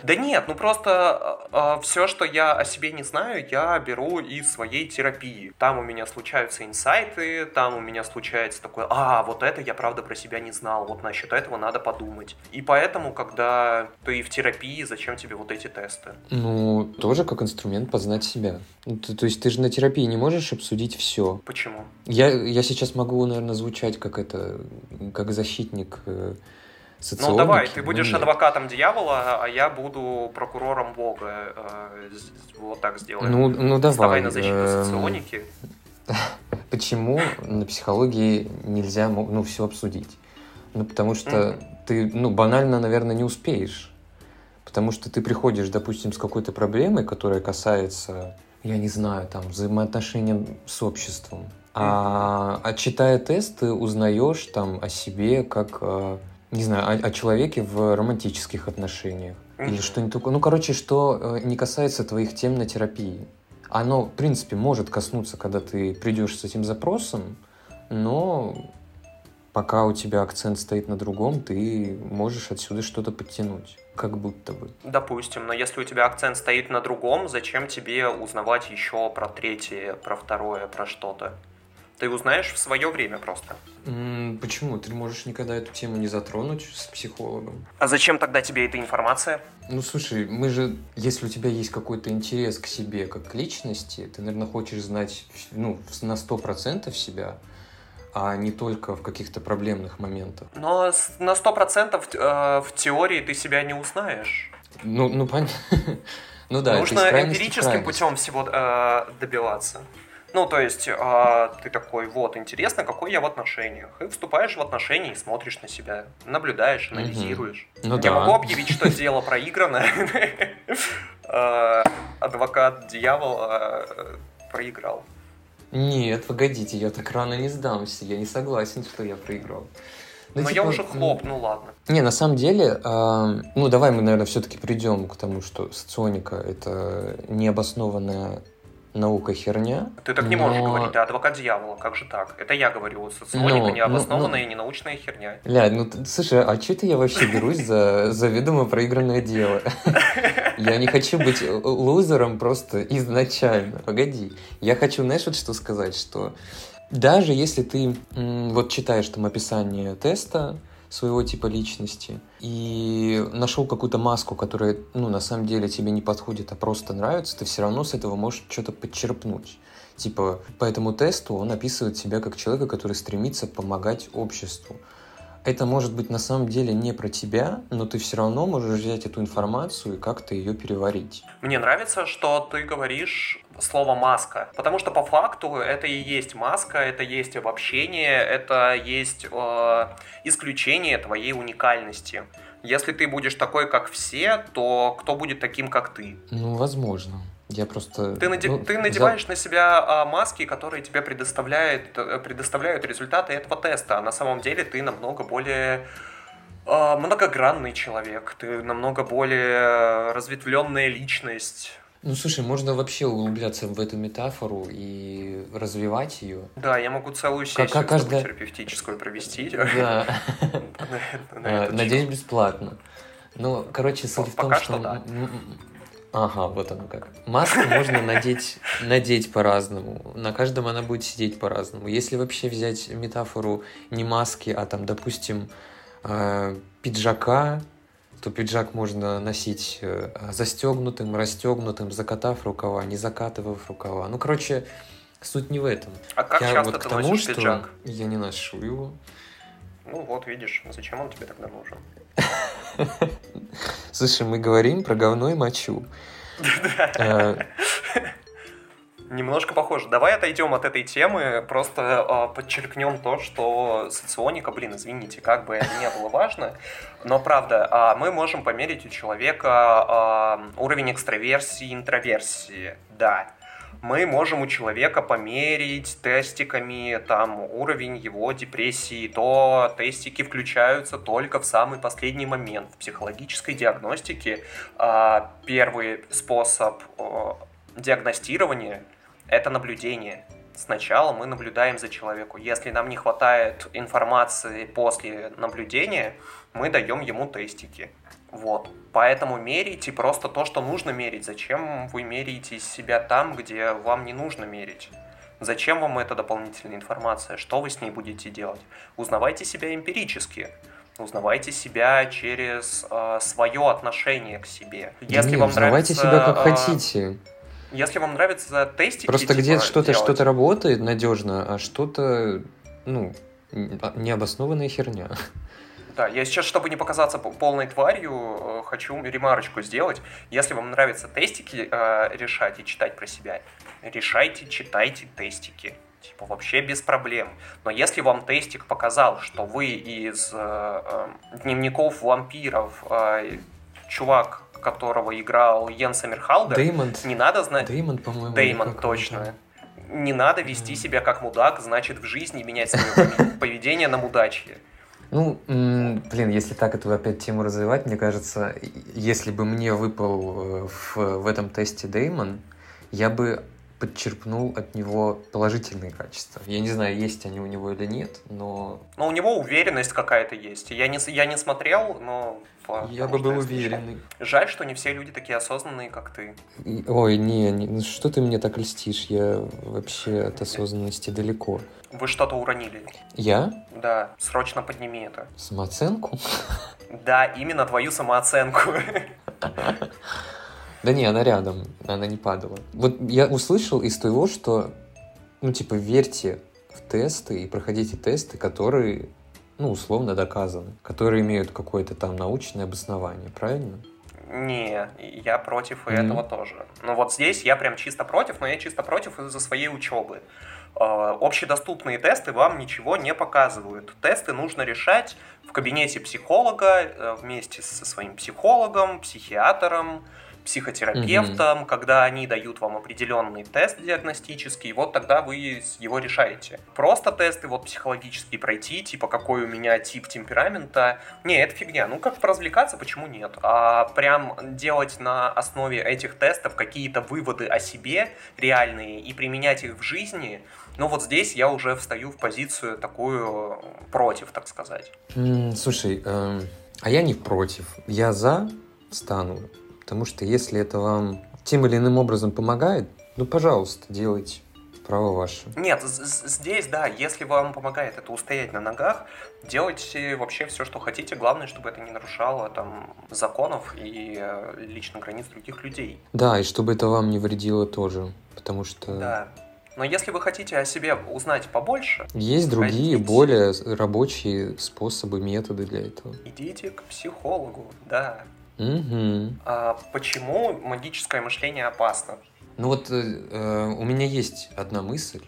Да нет, ну просто э, а, все, что я о себе не знаю, я беру из своей терапии. Там у меня случаются инсайты, там у меня случается такое, а, вот это я правда про себя не знал, вот насчет этого надо подумать. И поэтому, когда ты в терапии, зачем тебе вот эти тесты? Ну, тоже как инструмент познать себя. Ну, то, то есть ты же на терапии не можешь обсудить все. Почему? Я, я сейчас могу, наверное, звучать как это, как защитник э. Ну давай, ты будешь адвокатом дьявола, а я буду прокурором Бога. Э, вот так сделаем. Ну, ну давай. Вставай на защиту эм, соционики. Почему на психологии нельзя ну, все обсудить? Ну, потому что ты, ну, банально, наверное, не успеешь. Потому что ты приходишь, допустим, с какой-то проблемой, которая касается, я не знаю, там, взаимоотношения с обществом. А, а читая тест, ты узнаешь там о себе как э, не знаю, о, о человеке в романтических отношениях. Или что-нибудь такое. Ну, короче, что э, не касается твоих тем на терапии. Оно, в принципе, может коснуться, когда ты придешь с этим запросом, но пока у тебя акцент стоит на другом, ты можешь отсюда что-то подтянуть, как будто бы. Допустим, но если у тебя акцент стоит на другом, зачем тебе узнавать еще про третье, про второе, про что-то? Ты узнаешь в свое время просто. Почему? Ты можешь никогда эту тему не затронуть с психологом. А зачем тогда тебе эта информация? Ну, слушай, мы же, если у тебя есть какой-то интерес к себе как к личности, ты, наверное, хочешь знать ну, на сто процентов себя, а не только в каких-то проблемных моментах. Но на сто процентов э, в теории ты себя не узнаешь. Ну, ну понятно. Ну да, Нужно эмпирическим путем всего э, добиваться. Ну, то есть, э, ты такой, вот, интересно, какой я в отношениях. И вступаешь в отношения и смотришь на себя, наблюдаешь, анализируешь. Ну, я да. могу объявить, что дело проиграно. Э, адвокат дьявола проиграл. Нет, погодите, я так рано не сдамся. Я не согласен, что я проиграл. Ну, Но типа, я уже хлоп, ну ладно. Не, на самом деле, э, ну давай мы, наверное, все-таки придем к тому, что соционика это необоснованная наука херня. Ты так не но... можешь говорить, ты адвокат дьявола, как же так? Это я говорю, соционика но, необоснованная но, но... и ненаучная херня. Ля, ну слушай, а что-то я вообще берусь за заведомо проигранное дело? Я не хочу быть лузером просто изначально. Погоди. Я хочу, знаешь, вот что сказать, что даже если ты вот читаешь там описание теста, своего типа личности и нашел какую-то маску, которая, ну, на самом деле тебе не подходит, а просто нравится, ты все равно с этого можешь что-то подчерпнуть. Типа, по этому тесту он описывает себя как человека, который стремится помогать обществу. Это может быть на самом деле не про тебя, но ты все равно можешь взять эту информацию и как-то ее переварить. Мне нравится, что ты говоришь слово маска, потому что по факту это и есть маска, это есть обобщение, это есть э, исключение твоей уникальности. Если ты будешь такой, как все, то кто будет таким, как ты? Ну, возможно. Я просто... Ты, наде... ну, ты надеваешь за... на себя а, маски, которые тебе предоставляют, э, предоставляют результаты этого теста, а на самом деле ты намного более а, многогранный человек, ты намного более разветвленная личность, Ну, слушай, можно вообще углубляться в эту метафору и развивать ее. Да, я могу целую сессию как каждая- терапевтическую провести. Да. эту Надеюсь, бесплатно. Ну, короче, суть в том, что... Ага, вот оно как. Маску можно надеть, надеть по-разному. На каждом она будет сидеть по-разному. Если вообще взять метафору не маски, а там, допустим, э, пиджака, то пиджак можно носить э, застегнутым, расстегнутым, закатав рукава, не закатывав рукава. Ну, короче, суть не в этом. А как Я часто вот ты к тому, что пиджак? я не ношу его. Ну вот, видишь, зачем он тебе тогда нужен? Слушай, мы говорим про говно и мочу. Э, Немножко похоже. Давай отойдем от этой темы, просто а, подчеркнем то, что соционика, блин, извините, как бы это не было важно, но правда, а, мы можем померить у человека а, уровень экстраверсии, интроверсии, да. Мы можем у человека померить тестиками там уровень его депрессии, то тестики включаются только в самый последний момент. В психологической диагностике а, первый способ диагностирования это наблюдение. Сначала мы наблюдаем за человеком. Если нам не хватает информации после наблюдения, мы даем ему тестики. Вот. Поэтому мерите просто то, что нужно мерить. Зачем вы меряете себя там, где вам не нужно мерить? Зачем вам эта дополнительная информация? Что вы с ней будете делать? Узнавайте себя эмпирически. Узнавайте себя через э, свое отношение к себе. Если не, вам узнавайте нравится, себя как э, хотите. Если вам нравятся тестики, Просто типа, где что-то что-то работает надежно, а что-то, ну, необоснованная херня. Да, я сейчас, чтобы не показаться полной тварью, э, хочу ремарочку сделать. Если вам нравится тестики э, решать и читать про себя, решайте, читайте тестики. Типа вообще без проблем. Но если вам тестик показал, что вы из э, э, дневников вампиров э, чувак, которого играл Йен Саммерхалдер, Деймонд, не надо знать... Деймон, по-моему. Деймон, или как он точно. Не надо вести себя как мудак, значит в жизни менять свое поведение на мудачье. Ну, блин, если так эту опять тему развивать, мне кажется, если бы мне выпал э, в, в этом тесте Деймон, я бы подчерпнул от него положительные качества. Я не знаю, есть они у него или нет, но Но у него уверенность какая-то есть. Я не, я не смотрел, но... по я бы был уверенный. Жаль, что не все люди такие осознанные, как ты. И- Ой, не, не, ну что ты мне так льстишь? Я вообще от осознанности далеко. Вы что-то уронили. Я? Да, срочно подними это. Самооценку? Да, именно твою самооценку. Да не, она рядом, она не падала. Вот я услышал из твоего, что, ну, типа, верьте в тесты и проходите тесты, которые, ну, условно доказаны, которые имеют какое-то там научное обоснование, правильно? Не, я против и Мгм. этого тоже. Но вот здесь я прям чисто против, но я чисто против из-за своей учебы. Э, Общедоступные тесты вам ничего не показывают. Тесты нужно решать в кабинете психолога э, вместе со своим психологом, психиатром, психотерапевтом, когда они дают вам определенный тест диагностический, вот тогда вы его решаете. Просто тесты вот психологические пройти, типа какой у меня тип темперамента, не, это фигня. Ну, как поразвлекаться, почему нет? А прям делать на основе этих тестов какие-то выводы о себе реальные и применять их в жизни, ну вот здесь я уже встаю в позицию такую э, против, так сказать. М, слушай, эм, а я не против. Я за стану, потому что если это вам тем или иным образом помогает, ну, пожалуйста, делайте. Право ваше. Нет, здесь, да, если вам помогает это устоять на ногах, делайте вообще все, что хотите. Главное, чтобы это не нарушало там законов и э, лично границ других людей. Да, и чтобы это вам не вредило тоже, потому что Да. Но если вы хотите о себе узнать побольше, есть другие, Ходите. более рабочие способы, методы для этого. идите к психологу, да. Мгм. А почему магическое мышление опасно? Ну вот э, э, у меня есть одна мысль.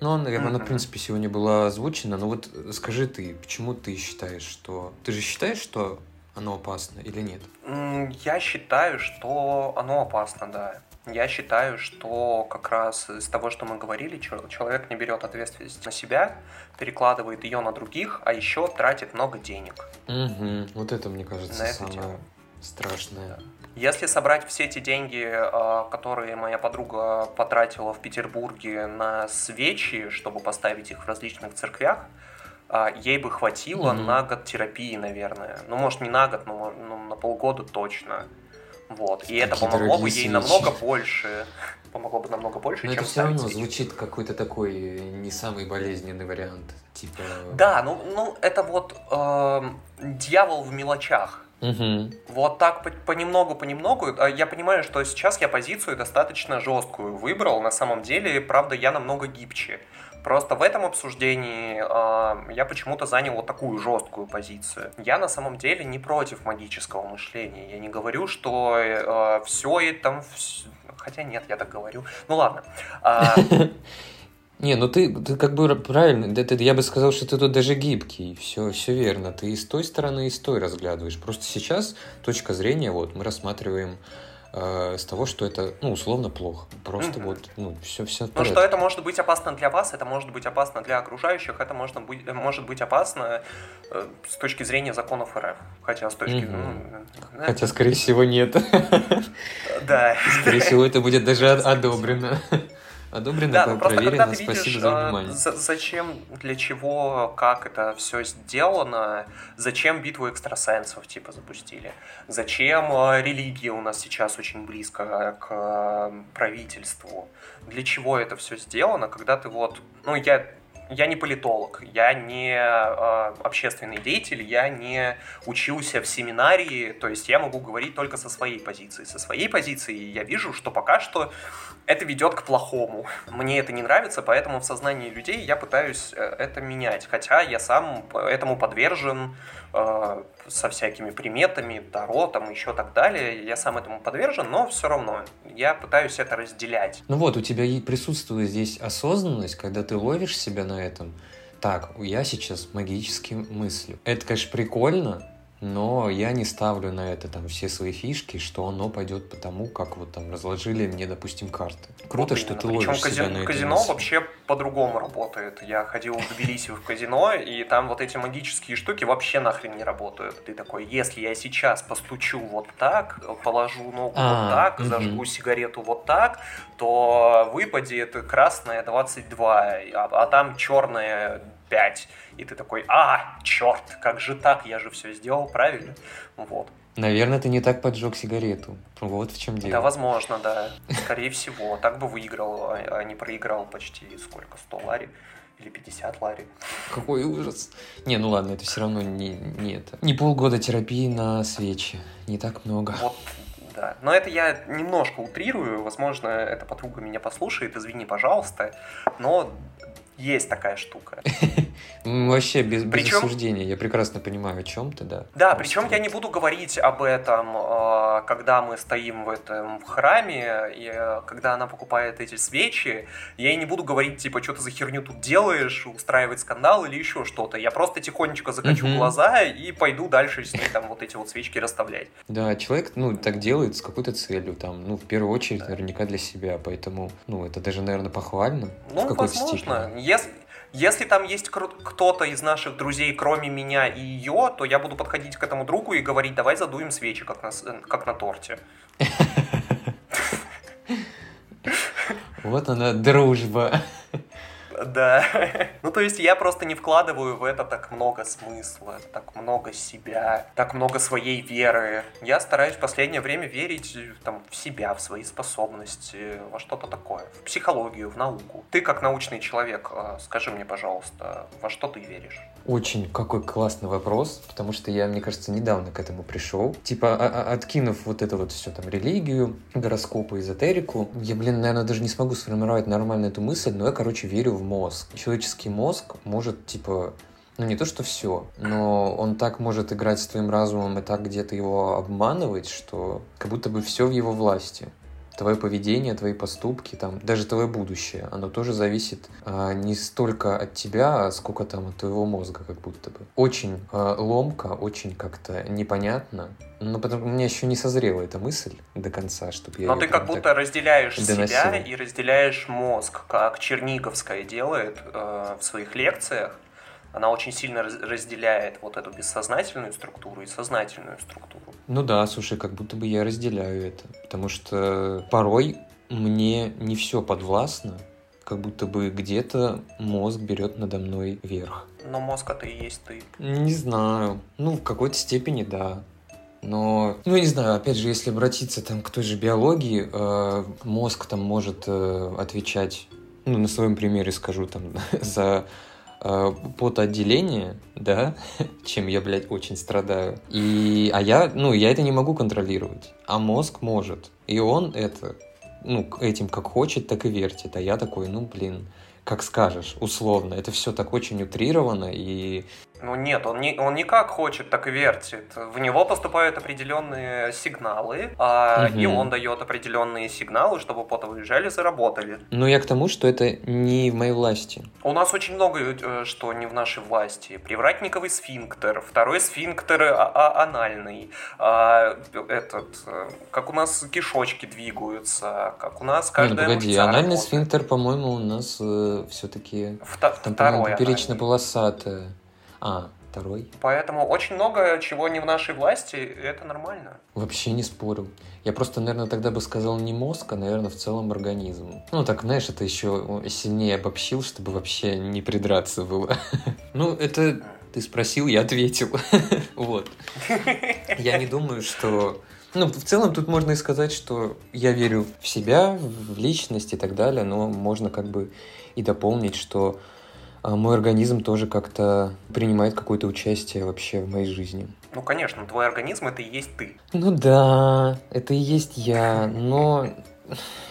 Ну, она, она, в принципе, сегодня была озвучена. Но вот скажи ты, почему ты считаешь, что... Ты же считаешь, что оно опасно или нет? Я считаю, что оно опасно, да. Я считаю, что как раз из того, что мы говорили, чел- человек не берет ответственность на себя, перекладывает ее на других, а еще тратит много денег. Мгм. Вот это, мне кажется, На самое, тему. страшная. Если собрать все эти деньги, а, которые моя подруга потратила в Петербурге на свечи, чтобы поставить их в различных церквях, а, ей бы хватило mm-hmm. на год терапии, наверное. Ну, может, не на год, но ну, на полгода точно. Вот. И это помогло бы ей свечи. намного больше. Помогло бы намного больше, Но чем это все равно свечи. звучит какой-то такой не самый болезненный вариант. Типа... Да, ну, ну это вот э, дьявол в мелочах. Угу. Вот так понемногу, понемногу. А я понимаю, что сейчас я позицию достаточно жесткую выбрал. На самом деле, правда, я намного гибче. Просто в этом обсуждении э, я почему-то занял вот такую жесткую позицию. Я на самом деле не против магического мышления. Я не говорю, что э, все это... Хотя нет, я так говорю. Ну ладно. А, Не, ну ты, ты как бы правильно, это, я бы сказал, что ты тут даже гибкий, все, все верно. Ты и с той стороны, и с той разглядываешь. Просто сейчас точка зрения, вот, мы рассматриваем э, с того, что это, ну, условно плохо. Просто mm-hmm. вот, ну, все, все Ну, что это может быть опасно для вас, это может быть опасно для окружающих, это можно быть, может быть опасно э, с точки зрения законов РФ. Хотя с точки... Mm-hmm. Ну, Хотя, скорее всего, нет. Да. Скорее всего, это будет даже одобрено. Одобрено, да, ну просто когда ты видишь, за внимание. зачем, для чего, как это все сделано, зачем битву экстрасенсов типа запустили, зачем э, религия у нас сейчас очень близко к э, правительству, для чего это все сделано, когда ты вот, ну я я не политолог, я не э, общественный деятель, я не учился в семинарии, то есть я могу говорить только со своей позиции. Со своей позиции я вижу, что пока что это ведет к плохому. Мне это не нравится, поэтому в сознании людей я пытаюсь э, это менять. Хотя я сам этому подвержен э, со всякими приметами, таро, там еще так далее. Я сам этому подвержен, но все равно я пытаюсь это разделять. Ну вот, у тебя присутствует здесь осознанность, когда ты ловишь себя на этом. Так, я сейчас магически мыслю. Это, конечно, прикольно, но я не ставлю на это там все свои фишки, что оно пойдет по тому, как вот там разложили мне, допустим, карты. Круто, вот что ты ловишь Причем себя на казино мысли. вообще по-другому работает. Я ходил в Тбилиси в казино, и там вот эти магические штуки вообще нахрен не работают. Ты такой, если я сейчас постучу вот так, положу ногу а, вот так, угу. зажгу сигарету вот так, то выпадет красная 22, а, а там черная 5. И ты такой, а, черт, как же так, я же все сделал правильно. Вот. Наверное, ты не так поджег сигарету. Вот в чем дело. Да, возможно, да. Скорее всего. Так бы выиграл, а, а не проиграл почти сколько, 100 лари или 50 лари. Какой ужас. Не, ну ладно, это все равно не, не это. Не полгода терапии на свечи. Не так много. Вот, да. Но это я немножко утрирую. Возможно, эта подруга меня послушает. Извини, пожалуйста. Но есть такая штука. Вообще без, без осуждения. Я прекрасно понимаю, о чем ты, да. Да, причем я не буду говорить об этом, а, когда мы стоим в этом храме, и а, когда она покупает эти свечи, я ей не буду говорить, типа, что ты за херню тут делаешь, устраивать скандал или еще что-то. Я просто тихонечко закачу угу. глаза и пойду дальше с ней там вот эти вот свечки расставлять. Да, человек, ну, так делает с какой-то целью, там, ну, в первую очередь, наверняка для себя, поэтому, ну, это даже, наверное, похвально ну, в какой-то возможно. степени. Если, если там есть кто-то из наших друзей, кроме меня и ее, то я буду подходить к этому другу и говорить, давай задуем свечи, как на, как на торте. Вот она, дружба. Да. Ну, то есть я просто не вкладываю в это так много смысла, так много себя, так много своей веры. Я стараюсь в последнее время верить там, в себя, в свои способности, во что-то такое, в психологию, в науку. Ты как научный человек, а, скажи мне, пожалуйста, во что ты веришь? Очень какой классный вопрос, потому что я, мне кажется, недавно к этому пришел. Типа, а, а, откинув вот это вот все там, религию, гороскопы, эзотерику, я, блин, наверное, даже не смогу сформировать нормально эту мысль, но я, короче, верю в мозг. Человеческий мозг может, типа, ну не то, что все, но он так может играть с твоим разумом и так где-то его обманывать, что как будто бы все в его власти твое поведение, твои поступки, там, даже твое будущее, оно тоже зависит а, не столько от тебя, а сколько там от твоего мозга, как будто бы. Очень а, ломко, очень как-то непонятно. Но потому у меня еще не созрела эта мысль до конца, чтобы я. Но ты как будто разделяешь доносил. себя и разделяешь мозг, как Черниговская делает э, в своих лекциях она очень сильно разделяет вот эту бессознательную структуру и сознательную структуру. Ну да, слушай, как будто бы я разделяю это, потому что порой мне не все подвластно, как будто бы где-то мозг берет надо мной верх. Но мозг это и есть ты. Не знаю. Ну, в какой-то степени да. Но, ну, я не знаю, опять же, если обратиться там к той же биологии, э, мозг там может э, отвечать, ну, на своем примере скажу, там, за потоотделение, да, чем я, блядь, очень страдаю. И, а я, ну, я это не могу контролировать, а мозг может. И он это, ну, этим как хочет, так и вертит. А я такой, ну, блин, как скажешь, условно. Это все так очень утрировано и ну нет, он не, он не как хочет, так и вертит. В него поступают определенные сигналы, а, угу. и он дает определенные сигналы, чтобы потовые железы работали. Ну я к тому, что это не в моей власти. У нас очень много э, что не в нашей власти. Привратниковый сфинктер, второй сфинктер а а анальный, а, этот, э, как у нас кишочки двигаются, как у нас каждая Нет, погоди, анальный работает. сфинктер, по-моему, у нас э, все-таки там, по-моему, поперечно-полосатая. А, второй. Поэтому очень много чего не в нашей власти, это нормально. Вообще не спорю. Я просто, наверное, тогда бы сказал не мозг, а, наверное, в целом организм. Ну, так, знаешь, это еще сильнее обобщил, чтобы вообще не придраться было. Ну, это ты спросил, я ответил. Вот. Я не думаю, что... Ну, в целом тут можно и сказать, что я верю в себя, в личность и так далее, но можно как бы и дополнить, что мой организм тоже как-то принимает какое-то участие вообще в моей жизни. Ну, конечно, твой организм это и есть ты. Ну да, это и есть я, но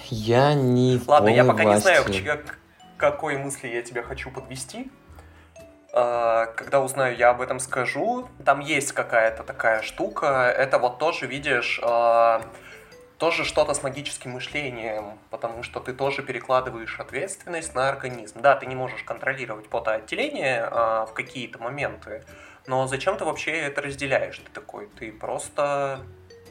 я не Ладно, я пока власти. не знаю, к какой мысли я тебя хочу подвести. А, когда узнаю, я об этом скажу. Там есть какая-то такая штука. Это вот тоже, видишь, а, тоже что-то с магическим мышлением, потому что ты тоже перекладываешь ответственность на организм. Да, ты не можешь контролировать потоотделение а, в какие-то моменты, но зачем ты вообще это разделяешь? Ты такой, ты просто...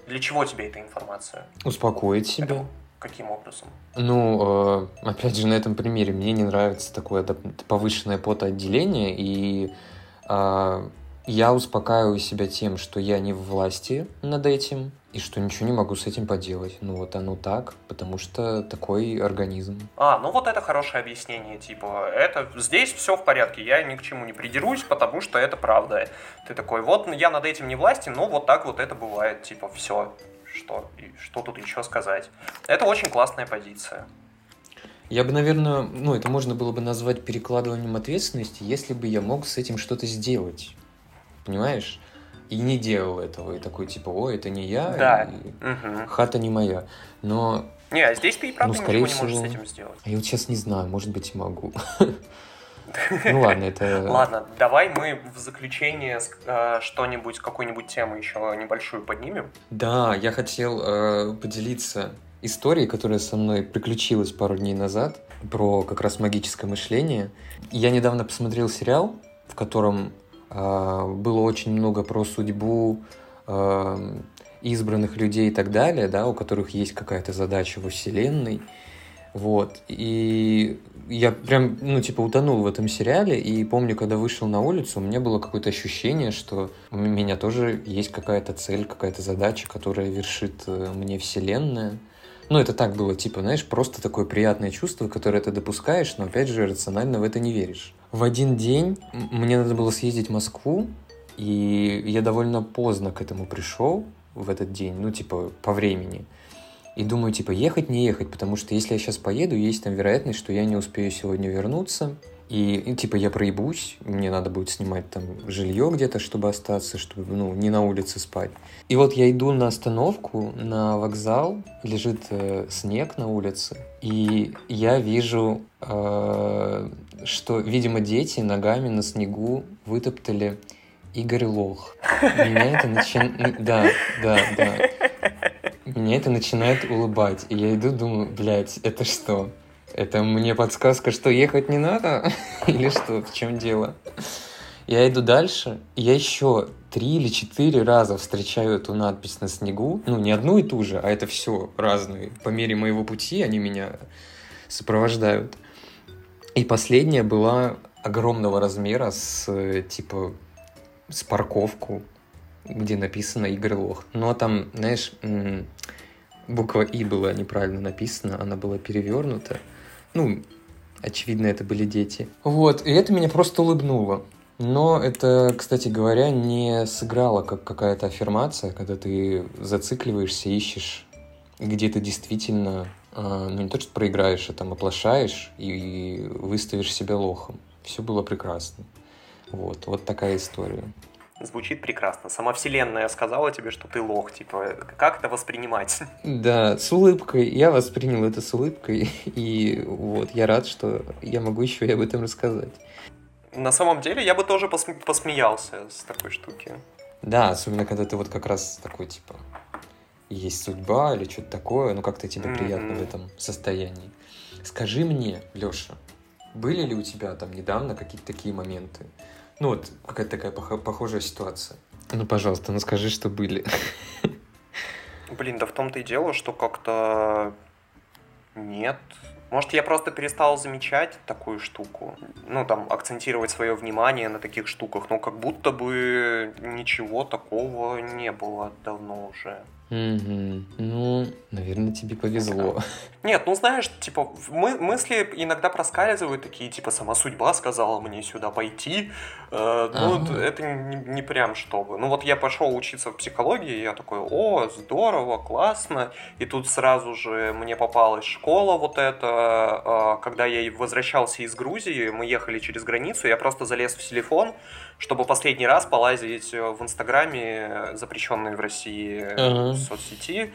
Для чего тебе эта информация? Успокоить себя. Это каким образом? Ну, э, опять же, на этом примере мне не нравится такое повышенное потоотделение, и э, я успокаиваю себя тем, что я не в власти над этим, и что ничего не могу с этим поделать. Ну вот оно так, потому что такой организм. А, ну вот это хорошее объяснение, типа, это здесь все в порядке, я ни к чему не придерусь, потому что это правда. Ты такой, вот я над этим не власти, но вот так вот это бывает, типа, все, что, что тут еще сказать. Это очень классная позиция. Я бы, наверное, ну, это можно было бы назвать перекладыванием ответственности, если бы я мог с этим что-то сделать понимаешь? И не делал этого, и такой типа, ой, это не я, да. и угу. хата не моя. Но... Не, а здесь ты и правда ну, скорее ничего всего... не можешь с этим сделать. А я вот сейчас не знаю, может быть, могу. Ну ладно, это... Ладно, давай мы в заключение э, что-нибудь, какую-нибудь тему еще небольшую поднимем. Да, я хотел э, поделиться историей, которая со мной приключилась пару дней назад, про как раз магическое мышление. Я недавно посмотрел сериал, в котором было очень много про судьбу а, избранных людей и так далее, да, у которых есть какая-то задача во Вселенной. Вот. И я прям, ну, типа, утонул в этом сериале, и помню, когда вышел на улицу, у меня было какое-то ощущение, что у меня тоже есть какая-то цель, какая-то задача, которая вершит э, мне Вселенная. Ну, это так было, типа, знаешь, просто такое приятное чувство, которое ты допускаешь, но, опять же, рационально в это не веришь. В один день мне надо было съездить в Москву, и я довольно поздно к этому пришел в этот день, ну, типа, по времени. И думаю, типа, ехать, не ехать, потому что если я сейчас поеду, есть там вероятность, что я не успею сегодня вернуться, и, и, типа, я проебусь, мне надо будет снимать там жилье где-то, чтобы остаться, чтобы, ну, не на улице спать. И вот я иду на остановку, на вокзал, лежит э, снег на улице, и я вижу, э, что, видимо, дети ногами на снегу вытоптали Игорь Лох. Меня это начинает... Да, да, да. Меня это начинает улыбать. И я иду, думаю, блядь, это что? Это мне подсказка, что ехать не надо? Или что? В чем дело? Я иду дальше, я еще три или четыре раза встречаю эту надпись на снегу. Ну, не одну и ту же, а это все разные. По мере моего пути они меня сопровождают. И последняя была огромного размера с, типа, с парковку, где написано Игорь Лох. Но там, знаешь, буква И была неправильно написана, она была перевернута. Ну, очевидно, это были дети. Вот, и это меня просто улыбнуло. Но это, кстати говоря, не сыграло как какая-то аффирмация, когда ты зацикливаешься, ищешь, где ты действительно, э, ну не то, что проиграешь, а там оплошаешь и выставишь себя лохом. Все было прекрасно. Вот, вот такая история. Звучит прекрасно. Сама вселенная сказала тебе, что ты лох. Типа, как это воспринимать? Да, с улыбкой. Я воспринял это с улыбкой. И вот, я рад, что я могу еще и об этом рассказать. На самом деле, я бы тоже посме- посмеялся с такой штуки. Да, особенно когда ты вот как раз такой, типа, есть судьба или что-то такое, ну как-то тебе mm-hmm. приятно в этом состоянии. Скажи мне, Леша, были ли у тебя там недавно какие-то такие моменты? Ну вот, какая-то такая пох- похожая ситуация. Ну, пожалуйста, ну скажи, что были. Блин, да в том-то и дело, что как-то нет, может, я просто перестал замечать такую штуку, ну, там, акцентировать свое внимание на таких штуках, но как будто бы ничего такого не было давно уже. Угу. Ну, наверное, тебе повезло. Нет, ну знаешь, типа, мы, мысли иногда проскальзывают такие, типа, сама судьба сказала мне сюда пойти. Э, ну, ага. это не, не прям чтобы. Ну вот я пошел учиться в психологии, я такой, о, здорово, классно. И тут сразу же мне попалась школа вот эта. Э, когда я возвращался из Грузии, мы ехали через границу, я просто залез в телефон, чтобы последний раз полазить в Инстаграме, запрещенной в России ага. соцсети,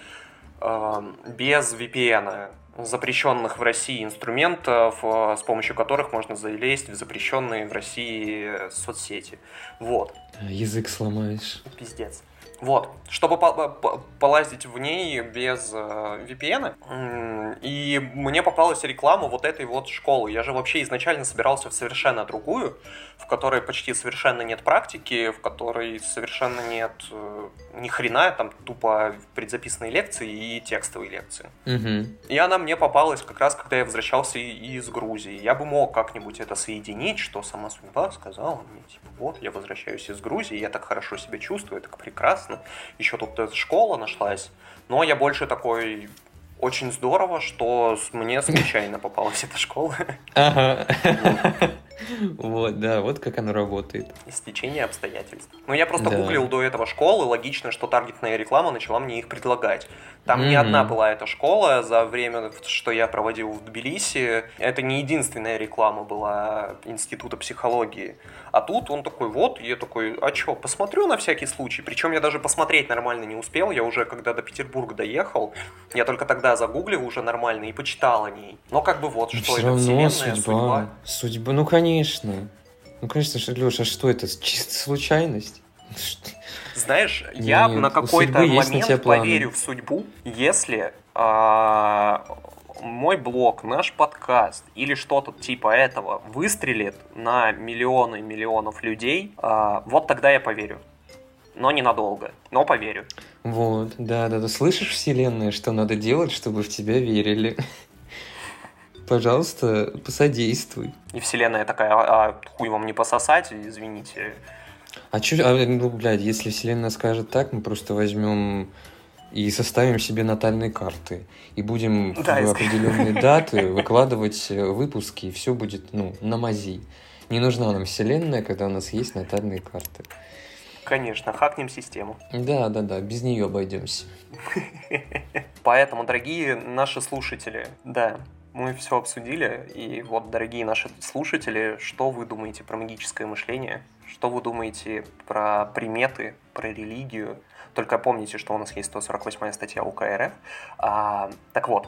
без VPN, запрещенных в России инструментов, э, с помощью которых можно залезть в запрещенные в России соцсети. Вот. Язык сломаешь. Пиздец. Вот, чтобы полазить в ней без э, VPN. И мне попалась реклама вот этой вот школы. Я же вообще изначально собирался в совершенно другую, в которой почти совершенно нет практики, в которой совершенно нет э, ни хрена, там тупо предзаписанные лекции и текстовые лекции. Угу. И она мне попалась как раз, когда я возвращался из Грузии. Я бы мог как-нибудь это соединить, что сама судьба сказала мне, типа, вот, я возвращаюсь из Грузии, я так хорошо себя чувствую, так прекрасно. Еще тут эта школа нашлась. Но я больше такой очень здорово, что мне случайно попалась эта школа. Ага. Вот, да, вот как оно работает. Стечение обстоятельств. Ну, я просто да. гуглил до этого школы, логично, что таргетная реклама начала мне их предлагать. Там mm-hmm. не одна была эта школа за время, что я проводил в Тбилиси. Это не единственная реклама была Института психологии. А тут он такой, вот, я такой, а чё, посмотрю на всякий случай. Причем я даже посмотреть нормально не успел. Я уже, когда до Петербурга доехал, я только тогда загуглил уже нормально и почитал о ней. Но как бы вот, что это вселенная, судьба. судьба. Судьба, ну конечно. Ну, конечно, Леша, а что это? Чисто случайность? Знаешь, Нет, я на какой-то момент на поверю в судьбу, если а, мой блог, наш подкаст или что-то типа этого выстрелит на миллионы миллионов людей, а, вот тогда я поверю. Но ненадолго, но поверю. Вот, да, да, да. Слышишь, Вселенная, что надо делать, чтобы в тебя верили? Пожалуйста, посодействуй. И Вселенная такая, а, а хуй вам не пососать, извините. А что, а, ну, блядь, если Вселенная скажет так, мы просто возьмем и составим себе натальные карты. И будем да, в определенные даты выкладывать э, выпуски, и все будет, ну, на мази. Не нужна нам Вселенная, когда у нас есть натальные карты. Конечно, хакнем систему. Да, да, да, без нее обойдемся. Поэтому, дорогие наши слушатели, да, мы все обсудили. И вот, дорогие наши слушатели, что вы думаете про магическое мышление? Что вы думаете про приметы, про религию? Только помните, что у нас есть 148 статья УК РФ. А, так вот,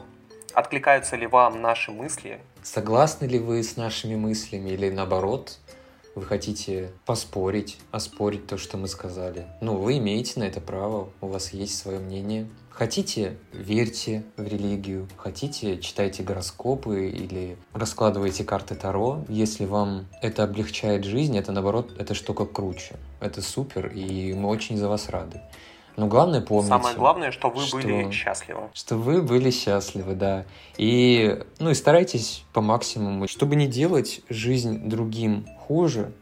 откликаются ли вам наши мысли? Согласны ли вы с нашими мыслями или наоборот? Вы хотите поспорить, оспорить то, что мы сказали? Ну, вы имеете на это право, у вас есть свое мнение. Хотите, верьте в религию, хотите, читайте гороскопы или раскладывайте карты Таро. Если вам это облегчает жизнь, это наоборот, эта штука круче. Это супер, и мы очень за вас рады. Но главное помните... Самое главное, что вы что, были счастливы. Что вы были счастливы, да. И, ну, и старайтесь по максимуму, чтобы не делать жизнь другим хуже,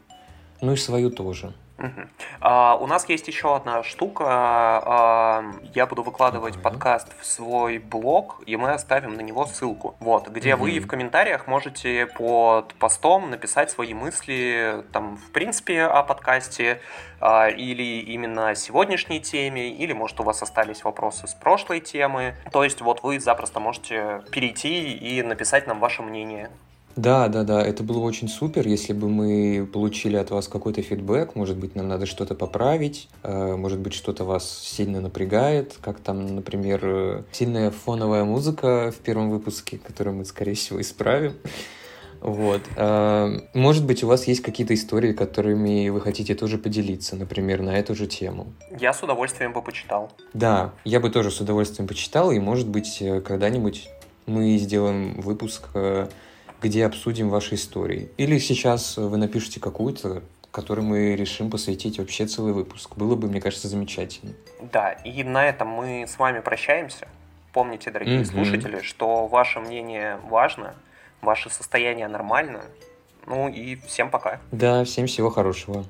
ну и свою тоже. Угу. А, у нас есть еще одна штука. А, я буду выкладывать uh подкаст в свой блог, и мы оставим на него ссылку. Вот, где угу. вы в комментариях можете под постом написать свои мысли, там, в принципе, о подкасте, а, или именно о сегодняшней теме, или, может, у вас остались вопросы с прошлой темы. То есть, вот вы запросто можете перейти и написать нам ваше мнение. Да, да, да, это было очень супер, если бы мы получили от вас какой-то фидбэк, может быть, нам надо что-то поправить, э, может быть, что-то вас сильно напрягает, как там, например, э, сильная фоновая музыка в первом выпуске, которую мы, скорее всего, исправим. Вот. Э, может быть, у вас есть какие-то истории, которыми вы хотите тоже поделиться, например, на эту же тему. Я с удовольствием бы почитал. Да, я бы тоже с удовольствием почитал, и, может быть, когда-нибудь мы сделаем выпуск где обсудим ваши истории. Или сейчас вы напишите какую-то, которой мы решим посвятить вообще целый выпуск. Было бы, мне кажется, замечательно. Да, и на этом мы с вами прощаемся. Помните, дорогие mm-hmm. слушатели, что ваше мнение важно, ваше состояние нормально. Ну и всем пока. Да, всем всего хорошего.